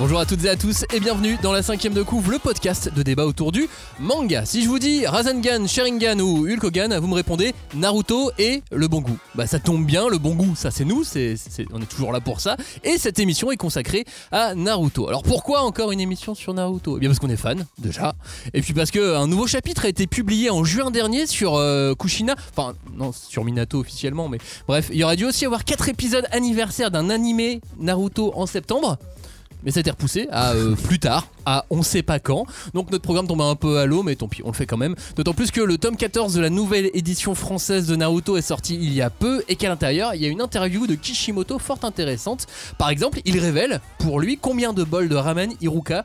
Bonjour à toutes et à tous et bienvenue dans la cinquième de couvre, le podcast de débat autour du manga. Si je vous dis Rasengan, Sharingan ou Hulk Hogan, vous me répondez Naruto et le bon goût. Bah ça tombe bien, le bon goût, ça c'est nous, on est toujours là pour ça. Et cette émission est consacrée à Naruto. Alors pourquoi encore une émission sur Naruto? Eh bien parce qu'on est fan déjà, et puis parce que un nouveau chapitre a été publié en juin dernier sur euh, Kushina, enfin non sur Minato officiellement, mais bref, il y aurait dû aussi avoir quatre épisodes anniversaires d'un animé Naruto en septembre. Mais ça a été repoussé à euh, plus tard, à on sait pas quand. Donc notre programme tombe un peu à l'eau, mais tant pis, on le fait quand même. D'autant plus que le tome 14 de la nouvelle édition française de Naruto est sorti il y a peu et qu'à l'intérieur, il y a une interview de Kishimoto fort intéressante. Par exemple, il révèle pour lui combien de bols de ramen Iruka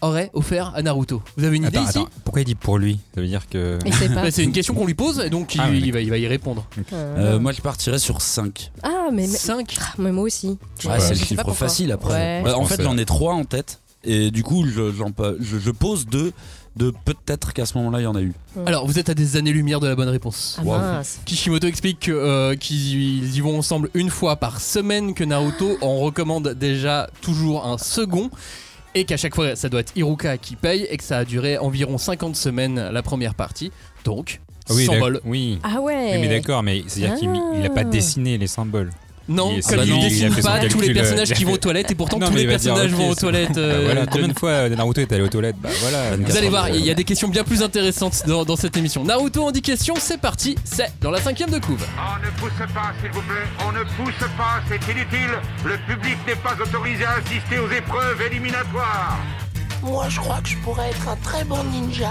aurait offert à Naruto. Vous avez une idée Attends, ici attends, pourquoi il dit pour lui? Ça veut dire que. Bah, C'est une question qu'on lui pose et donc il, Ah, il va, il va y répondre. Euh, moi, je partirais sur 5. Ah, mais, mais... 5 Ah, mais moi aussi. c'est le je sais pas chiffre pourquoi. facile après. Ouais. Bah, en fait, j'en ai 3 en tête. Et du coup, je, j'en pe- je- je pose 2 de peut-être qu'à ce moment-là, il y en a eu. Alors vous êtes à des années-lumière de la bonne réponse. Ah Wow. mince. Kishimoto explique que, euh, qu'ils y vont ensemble une fois par semaine, que Naruto en recommande déjà toujours un second, et qu'à chaque fois ça doit être Iruka qui paye, et que ça a duré environ 50 semaines la première partie. Donc, Ah oui, 100 d'ac- bols. Oui. Ah ouais. Oui, mais d'accord, mais c'est-à-dire qu'il Ah. il a pas dessiné les symboles. Non, Il- comme bah il son pas tous les calcul, personnages euh, qui vont aux toilettes, et pourtant Non, tous les personnages vont aux toilettes. Bah euh, voilà, de- combien de fois euh, Naruto est allé aux toilettes Bah voilà. Vous allez voir, il y a des questions bien plus intéressantes dans, dans cette émission. Naruto en 10 questions, c'est parti, c'est dans la cinquième de couve. On ne pousse pas, s'il vous plaît. On ne pousse pas, c'est inutile. Le public n'est pas autorisé à assister aux épreuves éliminatoires. Moi, je crois que je pourrais être un très bon ninja.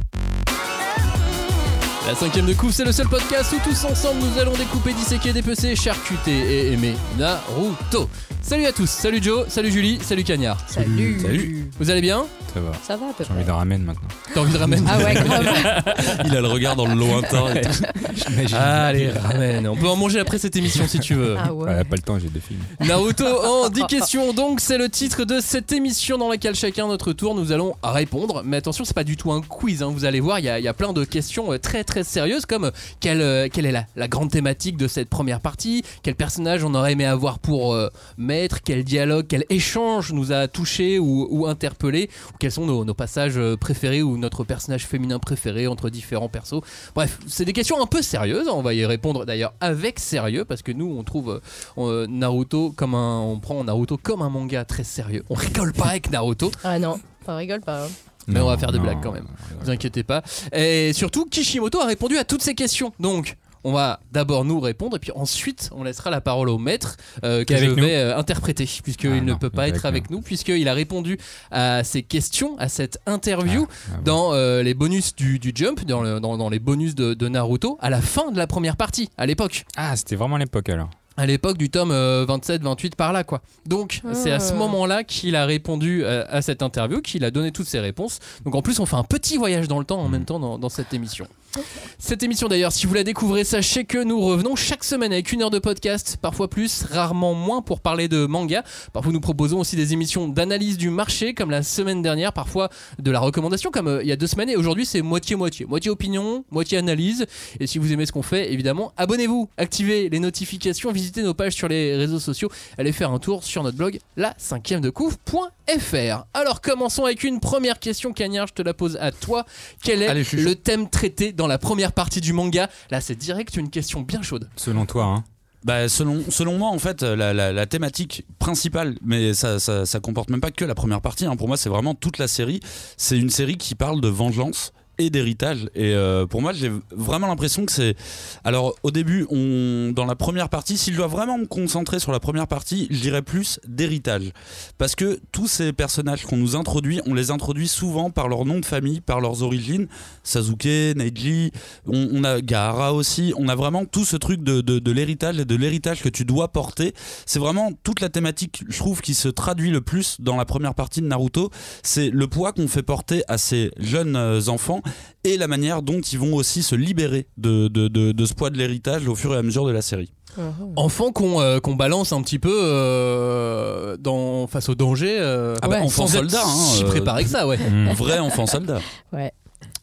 La cinquième de couve, c'est le seul podcast où tous ensemble nous allons découper, disséquer, dépecer, charcuter et aimer Naruto. Salut à tous, salut Joe, salut Julie, salut Cagnard. Salut. Salut. Vous allez bien? Ça va. Ça va à peu J'ai envie de ramen maintenant. T'as envie de ramen Ah ouais, grave. Il a le regard dans le lointain et tout. Allez, ramen. On peut en manger après cette émission si tu veux. Ah ouais. Ouais, pas le temps, j'ai deux films. Naruto en 10 questions, donc c'est le titre de cette émission dans laquelle chacun à notre tour nous allons répondre. Mais attention, c'est pas du tout un quiz, hein. vous allez voir, il y, y a plein de questions euh, très très sérieuses comme euh, quelle, euh, quelle est la, grande thématique de cette première partie, quel personnage on aurait aimé avoir pour euh, maître, quel dialogue, quel échange nous a touché ou, ou interpellé, ou quels sont nos, passages préférés ou notre personnage féminin préféré entre différents persos? Bref, c'est des questions un peu sérieuses, on va y répondre d'ailleurs avec sérieux parce que nous on trouve Naruto comme un on prend Naruto comme un manga très sérieux. On rigole pas avec Naruto, Ah non, on rigole pas. hein. Mais on va faire des Non, blagues quand même. non, Vous inquiétez pas. Et surtout Kishimoto a répondu à toutes ces questions. Donc on va d'abord nous répondre et puis ensuite on laissera la parole au maître euh, que je vais euh, interpréter puisqu'il Ah ne non, peut pas être avec nous puisqu'il a répondu à ces questions, à cette interview Ah, bon. dans euh, les bonus du, du Jump, dans, le- dans- dans les bonus de, de Naruto à la fin de la première partie à l'époque. Ah, c'était vraiment l'époque alors. À l'époque du tome 27-28 par là quoi. Donc Ah. c'est à ce moment-là qu'il a répondu euh, à cette interview, qu'il a donné toutes ses réponses. Donc en plus on fait un petit voyage dans le temps en même temps dans, dans cette émission. Cette émission d'ailleurs, si vous la découvrez, sachez que nous revenons chaque semaine avec une heure de podcast, parfois plus, rarement moins pour parler de manga. Parfois nous proposons aussi des émissions d'analyse du marché comme la semaine dernière, parfois de la recommandation comme euh, il y a deux semaines et aujourd'hui c'est moitié-moitié. Moitié opinion, moitié analyse. Et si vous aimez ce qu'on fait, évidemment, abonnez-vous, activez les notifications, visitez nos pages sur les réseaux sociaux, allez faire un tour sur notre blog la cinquième de couvre.fr. Alors commençons avec une première question, Cagnard, je te la pose à toi. Quel est Allez, le thème traité dans la première partie du manga Là, c'est direct une question bien chaude. Selon toi, hein. Bah, selon, selon moi, en fait, la, la- la thématique principale, mais ça, ça, ça comporte même pas que la première partie, hein. pour moi, c'est vraiment toute la série. C'est une série qui parle de vengeance d'héritage. Et euh, pour moi, j'ai vraiment l'impression que c'est. Alors, au début, on... dans la première partie, si je dois vraiment me concentrer sur la première partie, je dirais plus d'héritage. Parce que tous ces personnages qu'on nous introduit, on les introduit souvent par leur nom de famille, par leurs origines. Sasuke, Neji, on, on a Gaara aussi. On a vraiment tout ce truc de, de, de l'héritage et de l'héritage que tu dois porter. C'est vraiment toute la thématique, je trouve, qui se traduit le plus dans la première partie de Naruto. C'est le poids qu'on fait porter à ces jeunes euh, enfants et la manière dont ils vont aussi se libérer de, de, de, de ce poids de l'héritage au fur et à mesure de la série. Enfant qu'on euh, qu'on balance un petit peu euh, dans, face au danger. euh, Ah bah, Ouais. enfant sans être soldat, hein, si euh, préparé que ça, ouais. Mm. vrai enfant soldat. Ouais.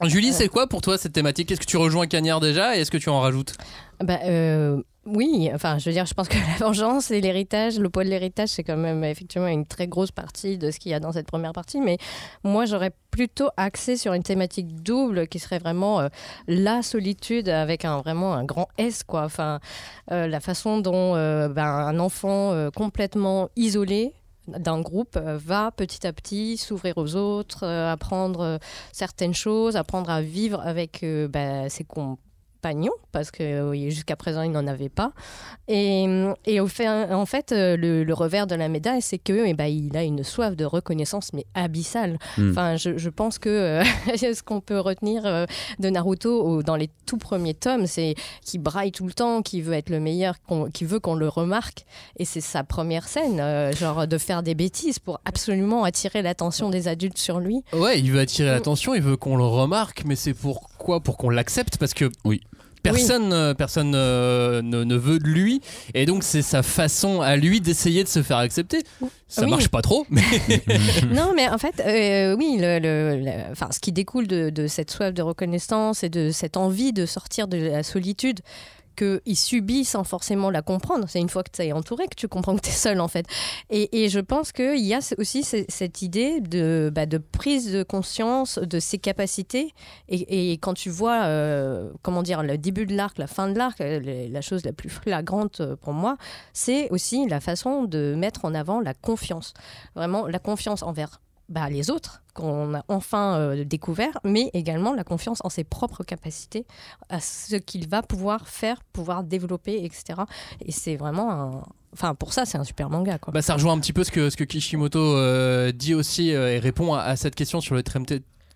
Julie, c'est quoi pour toi cette thématique? Est-ce que tu rejoins Cagnard déjà et est-ce que tu en rajoutes? Bah, euh, oui, enfin, je veux dire, je pense que la vengeance et l'héritage, le poids de l'héritage, c'est quand même effectivement une très grosse partie de ce qu'il y a dans cette première partie. Mais moi, j'aurais plutôt axé sur une thématique double qui serait vraiment euh, la solitude avec un vraiment un grand S, quoi. Enfin, euh, la façon dont euh, ben, un enfant complètement isolé d'un groupe va petit à petit s'ouvrir aux autres, apprendre certaines choses, apprendre à vivre avec bah, ses compagnons, parce que jusqu'à présent il n'en avait pas. Et, et au fait, en fait, euh, le, le revers de la médaille, c'est que eh ben, il a une soif de reconnaissance, mais abyssale. Mm. Enfin, je, je pense que euh, ce qu'on peut retenir euh, de Naruto au- dans les tout premiers tomes, c'est qu'il braille tout le temps, qu'il veut être le meilleur, qu'on- qu'il veut qu'on le remarque. Et c'est sa première scène, euh, genre de faire des bêtises pour absolument attirer l'attention des adultes sur lui. Ouais, il veut attirer Mm. l'attention, il veut qu'on le remarque, mais c'est pourquoi? Pour qu'on l'accepte Parce que Oui. Personne, euh, personne euh, ne, ne veut de lui, et donc c'est sa façon à lui d'essayer de se faire accepter. Ça Oui. marche pas trop, mais non, mais en fait, euh, oui, le, le- le- enfin, ce qui découle de, de cette soif de reconnaissance et de cette envie de sortir de la solitude qu'il subit sans forcément la comprendre. C'est une fois que tu es entouré que tu comprends que tu es seul, en fait. Et, je pense qu'il y a aussi ce- cette idée de, bah, de prise de conscience de ses capacités. Et, quand tu vois, euh, comment dire, le début de l'arc, la fin de l'arc, euh, la chose la plus flagrante euh, pour moi, c'est aussi la façon de mettre en avant la confiance. Vraiment, la confiance envers bah, les autres qu'on a enfin euh, découvert, mais également la confiance en ses propres capacités, à ce qu'il va pouvoir faire, pouvoir développer, etc. Et c'est vraiment un... Enfin, pour ça, c'est un super manga, quoi. bah, ça rejoint un petit peu ce que, ce que Kishimoto euh, dit aussi euh, et répond à, cette question sur le thème,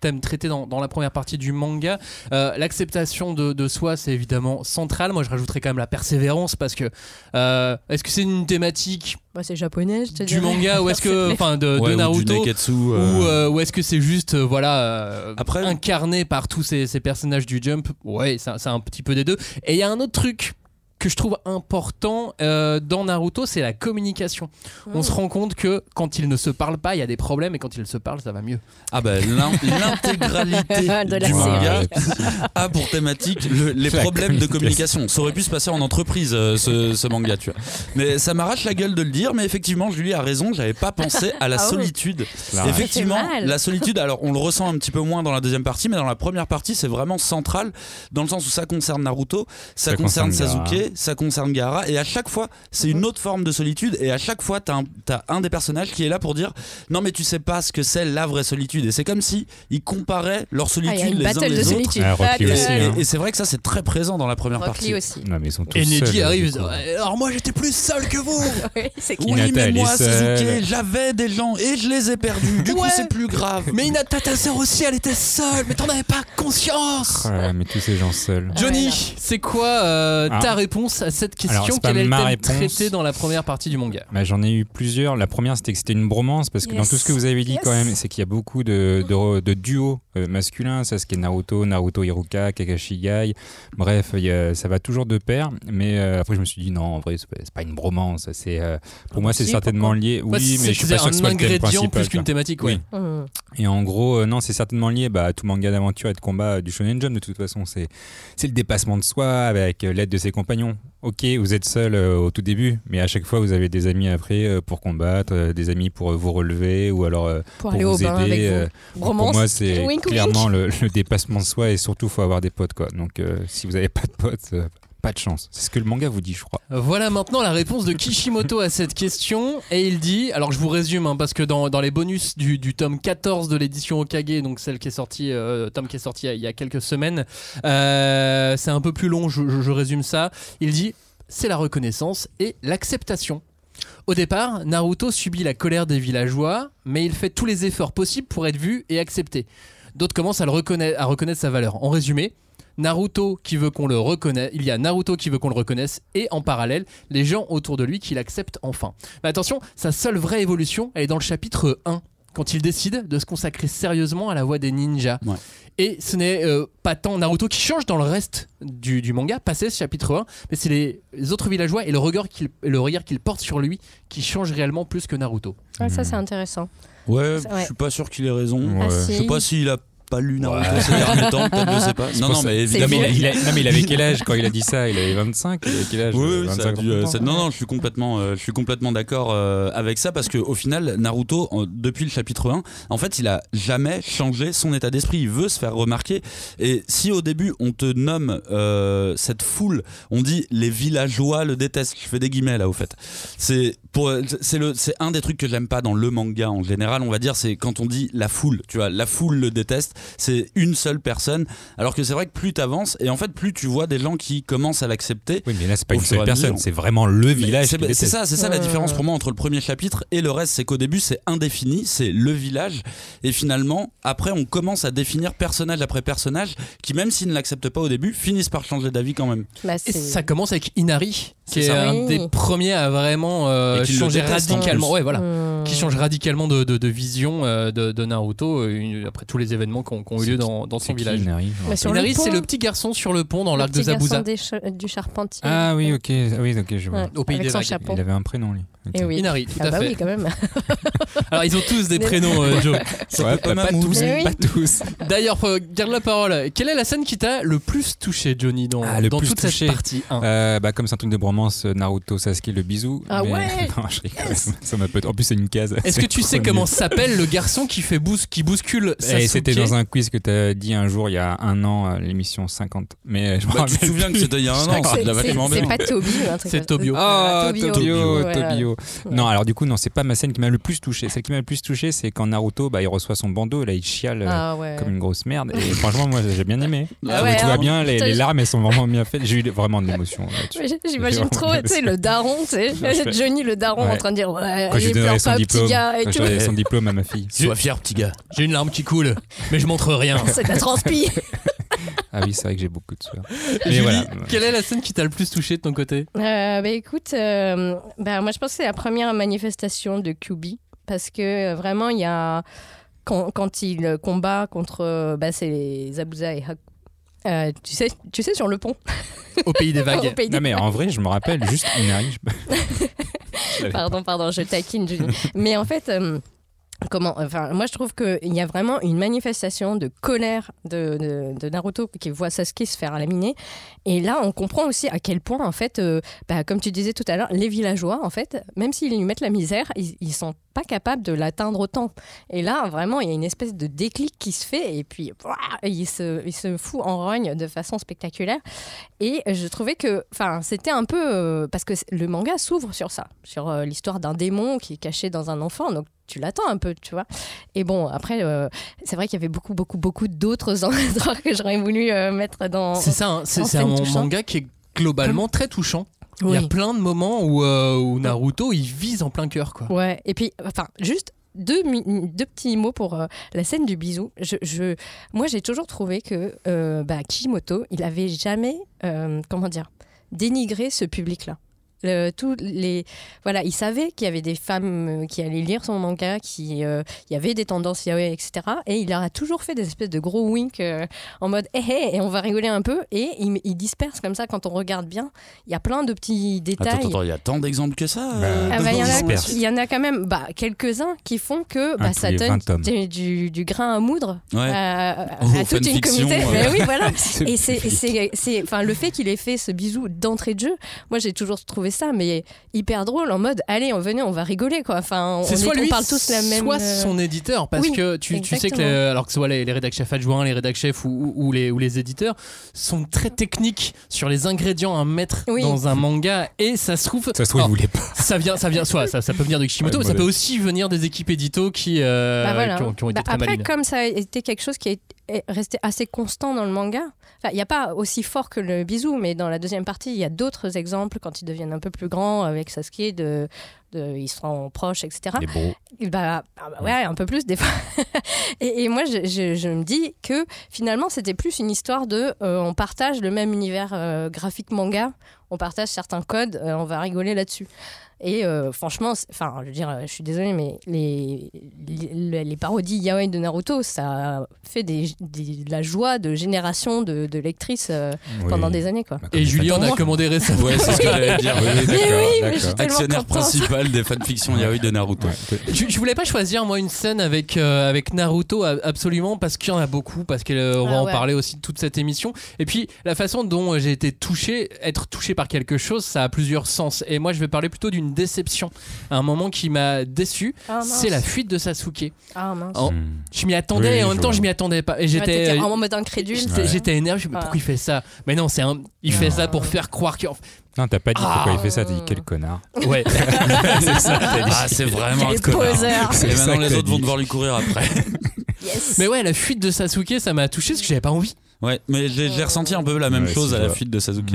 thème traité dans, dans la première partie du manga. Euh, L'acceptation de, de soi, c'est évidemment central. Moi, je rajouterais quand même la persévérance parce que euh, est-ce que c'est une thématique Bah, c'est japonais, je te du manga ou est-ce que enfin de, Ouais, Naruto ou, euh, euh, ou est-ce que c'est juste euh, voilà euh, Après- incarné par tous ces, ces personnages du Jump? Ouais c'est un petit peu des deux. Et il y a un autre truc que je trouve important euh, dans Naruto c'est la communication on se rend compte que quand ils ne se parlent pas il y a des problèmes et quand ils se parlent ça va mieux Ah bah l'in- l'intégralité De la du manga série. a pour thématique le- les problèmes de communication. Ça aurait pu se passer en entreprise euh, ce, ce manga, tu vois. Mais ça m'arrache la gueule de le dire, mais effectivement Julie a raison, j'avais pas pensé à la Ah solitude. Effectivement, la solitude, alors on le ressent un petit peu moins dans la deuxième partie, mais dans la première partie c'est vraiment central dans le sens où ça concerne Naruto, ça, Ça concerne, concerne Sasuke, ça concerne Gaara, et à chaque fois c'est une autre forme de solitude, et à chaque fois t'as un, t'as un des personnages qui est là pour dire non mais tu sais pas ce que c'est la vraie solitude, et c'est comme si ils comparaient leur Ah, solitude une les uns battle de les autres. solitude. Ah, Rocky Battle. aussi, hein. Et, et c'est vrai que ça c'est très présent dans la première partie. Lee aussi. Non, mais ils sont tous et Neji arrive alors moi j'étais plus seul que vous Oui, c'est Oui, mais moi. Sasuke, j'avais des gens et je les ai perdus. Du coup, Ouais. c'est plus grave. mais Hinata ta sœur aussi elle était seule mais t'en avais pas conscience là, mais tous ces gens seuls. Johnny, Ouais, c'est quoi euh, Ah. ta réponse à cette question Alors, Quel est le ma thème réponse. traité dans la première partie du manga Bah, J'en ai eu plusieurs. La première, c'était que c'était une bromance, parce que dans tout ce que vous avez dit, Yes. quand même, c'est qu'il y a beaucoup de, de, de duos euh, masculins. Ça, ce qui est Naruto, Naruto Hiruka, Kakashi Gai. Bref, il y a- ça va toujours de pair. Mais euh, après, je me suis dit, non, en vrai, c'est pas, pas une bromance. C'est, euh, pour moi, c'est si, certainement lié. Oui, Ouais, mais je suis pas sûr que ce soit un le thème principal. plus qu'une thématique ouais. Oui. Mmh. Et en gros, euh, non, c'est certainement lié bah, à tout manga d'aventure et de combat du Shonen Jump. De toute façon, c'est c'est le dépassement de soi avec l'aide de ses compagnons. Ok, vous êtes seul euh, au tout début, mais à chaque fois, vous avez des amis après euh, pour combattre, euh, des amis pour vous relever ou alors Pour pour aller au vous bain avec aider. vous. pour moi, c'est clairement le, le dépassement de soi et surtout, faut avoir des potes. Quoi. Donc, si vous n'avez pas de potes, pas de chance. C'est ce que le manga vous dit, je crois. Voilà maintenant la réponse de Kishimoto à cette question. Et il dit, alors je vous résume, hein, parce que dans, dans les bonus du, du tome 14 de l'édition Okage, donc celle qui est sortie, euh, tome qui est sorti il y a- quelques semaines, euh, c'est un peu plus long, je, résume ça. Il dit, c'est la reconnaissance et l'acceptation. Au départ, Naruto subit la colère des villageois, mais il fait tous les efforts possibles pour être vu et accepté. D'autres commencent à, le à reconnaître sa valeur. En résumé, Naruto qui veut qu'on le reconnaisse, il y a Naruto qui veut qu'on le reconnaisse et en parallèle, les gens autour de lui qui l'acceptent enfin. Mais attention, sa seule vraie évolution, elle est dans le chapitre 1 quand il décide de se consacrer sérieusement à la voie des ninjas. Ouais. Et ce n'est euh, pas tant Naruto qui change dans le reste du, du manga, passé ce chapitre 1, mais c'est les, les autres villageois et le regard qu'il qu'il porte sur lui qui change réellement plus que Naruto. Ouais, ça, c'est intéressant. Ouais, ouais. je suis pas sûr qu'il ait raison. Ouais. Ah, Je si. sais pas s'il a pas lu Naruto ces derniers temps, peut-être, je sais pas. Non, non, mais évidemment. Mais, il a- non, mais il avait quel âge quand il a dit ça? Il avait 25 Il avait quel âge? Oui, euh, oui, ça a 25 dû, euh, 30 ça- non, non, je suis complètement, euh, je suis complètement d'accord euh, avec ça parce que au final, Naruto, en- depuis le chapitre 1, en fait, il a jamais changé son état d'esprit. Il veut se faire remarquer. Et si au début on te nomme euh, cette foule, on dit les villageois le détestent. Je fais des guillemets là, au fait. C'est pour, c'est le, c'est un des trucs que j'aime pas dans le manga en général. On va dire, c'est quand on dit la foule. Tu vois, la foule le déteste. C'est une seule personne. Alors que c'est vrai que plus t'avances et en fait plus tu vois des gens qui commencent à l'accepter. Oui, mais là, c'est pas une seule personne, c'est vraiment le village. c'est- ça, c'est ça la différence pour moi entre le premier chapitre et le reste, c'est qu'au début c'est indéfini, c'est le village, et finalement après on commence à définir personnage après personnage qui même s'ils ne l'acceptent pas au début finissent par changer d'avis quand même. Bah, Et ça commence avec Inari, qui C'est est un Oui. des premiers à vraiment euh, changer radicalement. Ouais, voilà. Hmm. Qui change radicalement de, de- de vision euh, de, de Naruto euh, une- après tous les événements qui ont, eu lieu dans, dans son village. Inari Inari, c'est le petit garçon sur le pont dans l'arc de petit garçon Zabuza, des du charpentier. Ah oui, ok, ah oui, ok, je vois. Ouais, au pays avec des son vagues. chapeau. Il avait un prénom, lui. Et oui. Inari, tout Ah à bah fait. oui, quand même. Alors ils ont tous des prénoms, euh, Joe. Ouais, pas pas, pas Mamou. tous, Mais oui. pas tous. D'ailleurs, euh, garde la parole. Quelle est la scène qui t'a le plus touché, Johnny, dans, Ah, le dans plus toute touché. cette partie 1 Euh, bah, comme c'est un truc de bromance, euh, Naruto, Sasuke, le bisou. Ah mais- ouais Non, je rigole, ça m'a peut En plus, c'est une case. Est-ce que tu sais comment s'appelle le garçon qui fait bous- qui bouscule Et Sasuke c'était dans un quiz que tu as dit un jour, il y a un an, l'émission 50. Mais euh, je me Bah, tu te rappelle souviens que c'était il y a un an, C'est- pas truc C'est. Tobio. Ah, Tobio. Tobio, Non, alors du coup, non, c'est pas ma scène qui m'a le plus touché. Celle qui m'a le plus touché, c'est quand Naruto, bah, il reçoit son bandeau, là, il chiale euh, Ah ouais. comme une grosse merde. Et franchement, moi, j'ai bien aimé. Ah ouais, tout hein. va bien, les, les larmes, elles sont vraiment bien faites. J'ai eu vraiment de l'émotion J'imagine trop, tu sais, le daron, tu sais, Johnny le daron Ouais. en train de dire ouais, Quand je lui allez, donnerai pleure son pas, diplôme, petit gars et quand je tout. donnerai son diplôme à ma fille. Sois fier petit gars. J'ai une larme qui coule, mais je montre rien. C'est la transpi. Ah oui, c'est vrai que j'ai beaucoup de sueur. Mais Julie, voilà. quelle est la scène qui t'a le plus touché de ton côté? Euh, bah écoute, euh, bah, moi je pense que c'est la première manifestation de QB parce que euh, vraiment il y a quand, quand il combat contre euh, bah, c'est les Zabuza et Haku. Euh, tu sais, tu sais sur le pont. Au pays des vagues. pays des Non mais en vrai, je me rappelle juste Inari. je- Pardon, pardon, je taquine. Julie. Mais en fait, euh, comment Enfin, moi, je trouve qu'il y a vraiment une manifestation de colère de, Naruto qui voit Sasuke se faire laminer. Et là, on comprend aussi à quel point, en fait, euh, bah, comme tu disais tout à l'heure, les villageois, en fait, même s'ils lui mettent la misère, ils, ils sont pas capables de l'atteindre autant. Et là, vraiment, il y a une espèce de déclic qui se fait, et puis, ouah, il se, il se fout en rogne de façon spectaculaire. Et je trouvais que, enfin, c'était un peu euh, parce que le manga s'ouvre sur ça, sur euh, l'histoire d'un démon qui est caché dans un enfant. Donc tu l'attends un peu, tu vois. Et bon, après, euh, c'est vrai qu'il y avait beaucoup, beaucoup, beaucoup d'autres endroits que j'aurais voulu euh, mettre dans. C'est ça, hein, c'est un manga qui est globalement très touchant. Il y a plein de moments où, euh, où Naruto il vise en plein cœur quoi. Ouais. Et puis, enfin, juste. Deux, petits mots pour euh, la scène du bisou. Je, je- moi, j'ai toujours trouvé que euh, bah, Kishimoto, il avait jamais, euh, comment dire, dénigré ce public-là. Le- tous les voilà il savait qu'il y avait des femmes euh, qui allaient lire son manga qui euh, il y avait des tendances yaoi etc et il leur a toujours fait des espèces de gros wink euh, en mode hé hé et on va rigoler un peu et il, il disperse comme ça quand on regarde bien il y a plein de petits détails Attends, attends, il y a tant d'exemples que ça. Bah, euh, ah bah, il, y en a, disperse. il y en a quand même bah, quelques-uns qui font que bah, ça donne 20 tomes. du, du- du grain à moudre Ouais. à, à- Oh, à toute une communauté. Mais oui, voilà. Et c'est, c'est, c'est- enfin, le fait qu'il ait fait ce bisou d'entrée de jeu, moi j'ai toujours trouvé ça, mais hyper drôle en mode, allez, on venez, on va rigoler quoi. Enfin, on, C'est est- soit on lui, parle tous la même. soit euh, son éditeur, parce oui, que tu, tu sais que les, alors que ce soit les, les rédac chefs adjoints, les rédac chefs ou, ou- ou les, ou les éditeurs sont très techniques sur les ingrédients à mettre Oui. dans un manga et ça se trouve. Ça se trouve, Alors, voulait pas. ça vient, ça vient, soit ça, ça peut venir de Kishimoto, Ouais, mais ça peut aussi venir des équipes édito qui, euh, Bah voilà. qui, ont, qui ont été Bah très après, malines. comme ça a été quelque chose qui est resté assez constant dans le manga, enfin, il n'y a pas aussi fort que le bisou, mais dans la deuxième partie, il y a d'autres exemples quand ils deviennent un peu plus grands avec Sasuke de, de- ils seront proches, etc. Et bah, ah bah ouais, un peu plus des fois. et, et moi, je, je- je me dis que finalement, c'était plus une histoire de euh, on partage le même univers euh, graphique manga, on partage certains codes, euh, on va rigoler là-dessus. Et euh, franchement, enfin, je veux dire, je suis désolée, mais les, les, les parodies yaoi de Naruto, ça fait des, des- de la joie de génération de, de lectrices euh, Oui. pendant des années, quoi. Bah, Et Julien, on a commandé récemment. Ouais, c'est ce que j'allais dire. Oui, Mais oui, mais Actionnaire principal des fanfictions yaoi de Naruto. Ouais. Je, je voulais pas choisir moi une scène avec euh, avec Naruto a- absolument parce qu'il y en a beaucoup parce qu'on va Ah en ouais. parler aussi de toute cette émission et puis la façon dont j'ai été touché être touché par quelque chose ça a plusieurs sens et moi je vais parler plutôt d'une déception à un moment qui m'a déçu Ah, c'est la fuite de Sasuke Ah mince. Oh, Hmm. je m'y attendais Oui, et en même temps vois. je m'y attendais pas et Ouais, j'étais t'étais en mode incrédule. j'étais Ouais. j'étais énervé mais pourquoi il fait ça? Mais non c'est un il fait ça pour faire croire que Non, t'as pas dit pourquoi il fait ça, t'as dit Ah. quel connard. ouais c'est ça, t'as dit. Ah, c'est vraiment un connard. Et maintenant, les autres vont devoir lui courir après. Yes. mais ouais la fuite de Sasuke ça m'a touché parce que j'avais pas envie Ouais, mais j'ai ressenti un peu la même Ouais, chose à la fuite de Sasuke.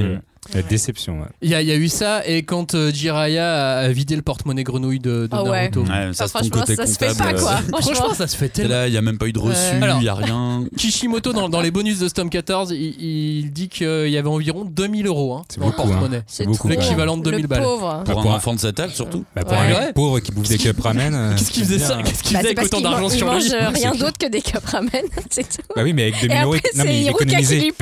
La déception, ouais. Il y, a- il y a eu ça, et quand euh, Jiraiya a vidé le porte-monnaie grenouille de, de ouais. Naruto. Ouais, ça, Enfin, franchement, se fait pas, quoi. euh, Franchement. Franchement, ça se fait tellement. là, il n'y a même pas eu de reçu, il n'y a rien. Kishimoto, dans, dans les bonus de Storm 14, il, il dit qu'il y avait environ 2000 euros hein, le beaucoup, porte-monnaie. C'est. L'équivalent de 2000 Le balles. pauvre. Pour pour un enfant de cet âge, surtout. Bah, pour Ouais. un Ouais. pauvre qui bouffe des cups ramen. euh, Qu'est-ce qu'il faisait ça. Qu'est-ce qu'il Bah, faisait avec autant d'argent il sur mange lui euh, rien C'est d'autre que des cups ramen, c'est tout. Bah oui, mais avec 2000 Et euros, il économisait.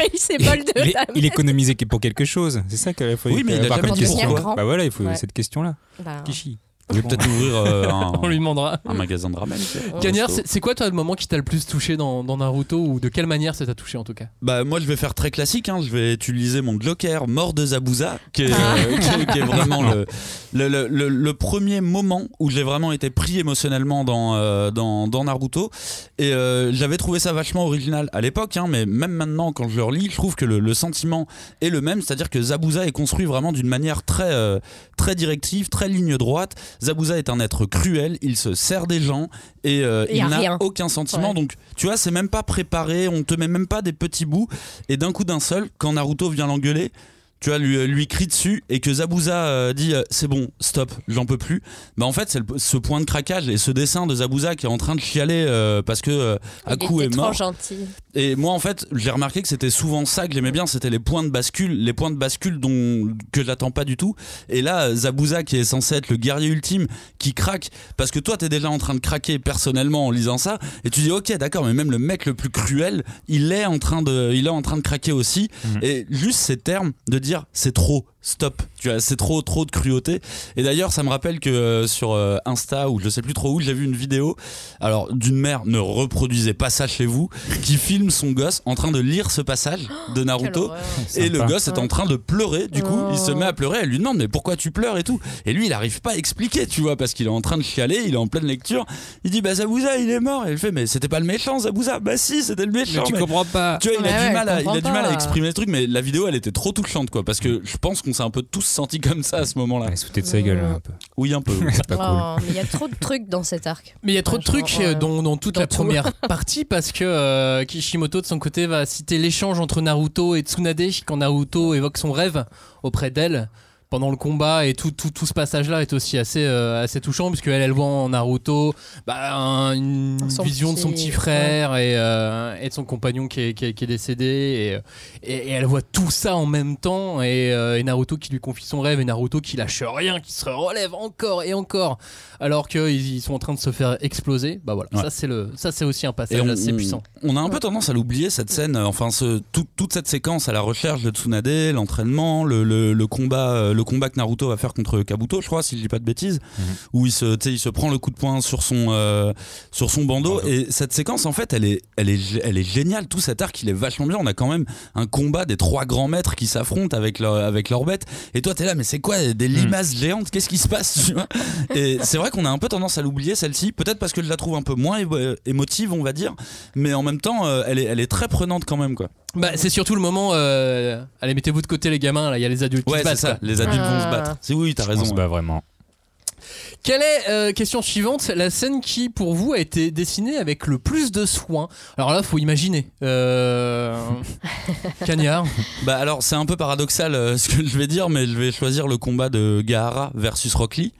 Il, il économisait pour quelque chose, c'est ça qu'il faut Oui, mais il a jamais dit question- pourquoi. Bah voilà, il faut Ouais. cette question-là. Bah, Kishi. On va peut-être ouvrir euh, On lui un, demandera. un magasin de ramen. Cagnard, c'est c'est quoi toi le moment qui t'a le plus touché dans, dans Naruto ou de quelle manière ça t'a touché en tout cas? Bah moi je vais faire très classique, hein. je vais utiliser mon Joker mort de Zabuza, qui est, euh, qui est- qui est vraiment le, le, le- le- le premier moment où j'ai vraiment été pris émotionnellement dans, euh, dans, dans Naruto. Et euh, j'avais trouvé ça vachement original à l'époque, hein, mais même maintenant quand je le relis, je trouve que le, le sentiment est le même, c'est-à-dire que Zabuza est construit vraiment d'une manière très, euh, très directive, très ligne droite. Zabuza est un être cruel, il se sert des gens et euh, il n'a aucun sentiment. Ouais. Donc tu vois, c'est même pas préparé, on te met même pas des petits bouts. Et d'un coup d'un seul, quand Naruto vient l'engueuler, tu vois, lui, lui crie dessus et que Zabuza euh, dit euh, c'est bon, stop, j'en peux plus. Bah en fait, c'est ce point de craquage et ce dessin de Zabuza qui est en train de chialer euh, parce que euh, Aku est trop mort. gentil. Et moi, en fait, j'ai remarqué que c'était souvent ça que j'aimais bien, c'était les points de bascule, les points de bascule dont que j'attends pas du tout. Et là, Zabuza, qui est censé être le guerrier ultime, qui craque, parce que toi, t'es déjà en train de craquer personnellement en lisant ça, et tu dis, ok, d'accord, mais même le mec le plus cruel, il est en train de, il est en train de craquer aussi. Mhm. Et juste ces termes de c'est trop. Stop, tu vois, c'est trop trop de cruauté. Et d'ailleurs, ça me rappelle que euh, sur euh, Insta ou je sais plus trop où, j'ai vu une vidéo. Alors d'une mère, ne reproduisez pas ça chez vous, qui filme son gosse en train de lire ce passage de Naruto. Et le gosse est en train de pleurer, du coup, il se met à pleurer, elle lui demande mais pourquoi tu pleures et tout? Et lui, il arrive pas à expliquer, tu vois, parce qu'il est en train de chialer, il est en pleine lecture. Il dit bah Zabuza, il est mort. Et elle fait mais c'était pas le méchant Zabuza. Bah si, c'était le méchant. Mais tu mais- comprends pas. tu vois, il a ouais, du mal, à, il a du mal à exprimer le truc, mais la vidéo, elle était trop touchante, quoi, parce que je pense qu'on s'est un peu tous sentis comme ça à ce moment-là. Ouais, Sauter de sa gueule un peu. Oui, un peu. C'est pas cool. Oh, mais il y a trop de trucs dans cet arc. Mais il y a trop de trucs euh, ouais. dans, dans toute Dans la tout. première partie parce que euh, Kishimoto de son côté va citer l'échange entre Naruto et Tsunade quand Naruto évoque son rêve auprès d'elle pendant le combat et tout, tout, tout ce passage là est aussi assez, euh, assez touchant puisque elle, elle voit en Naruto bah, un- une Son vision de son petit- frère et, euh, et de son compagnon qui est, qui est- qui est décédé et, euh, et, et elle voit tout ça en même temps et, euh, et Naruto qui lui confie son rêve et Naruto qui lâche rien qui se relève encore et encore alors qu'ils ils sont en train de se faire exploser. Bah voilà Ouais. ça c'est le ça c'est aussi un passage on, assez on- puissant. on a un peu tendance à l'oublier cette scène, enfin ce, tout- toute cette séquence à la recherche de Tsunade, l'entraînement, le, le- le combat, euh, le combat que Naruto va faire contre Kabuto, je crois, si je dis pas de bêtises, Mhm. où il se, il se prend le coup de poing sur son, euh, sur son bandeau. Et cette séquence, en fait, elle est, elle est, elle est géniale. Tout cet arc, il est vachement bien. On a quand même un combat des trois grands maîtres qui s'affrontent avec leur, avec leur bête. Et toi, t'es là, mais c'est quoi des limaces géantes? Qu'est-ce qui se passe tu vois? Et c'est vrai qu'on a un peu tendance à l'oublier celle-ci. Peut-être parce que je la trouve un peu moins émo- émotive, on va dire. Mais en même temps, euh, elle est, elle est très prenante quand même, quoi. Bah, c'est surtout le moment euh, allez mettez-vous de côté les gamins là il y a les adultes qui Ouais, se c'est battent ça. quoi. Les adultes vont se Ah. battre. C'est oui, t'as On raison. se bat vraiment. Quelle est, euh, question suivante, la scène qui pour vous a été dessinée avec le plus de soin? Alors là, faut imaginer. Euh... Cagnard. Bah alors c'est un peu paradoxal euh, ce que je vais dire, mais je vais choisir le combat de Gaara versus Rock Lee.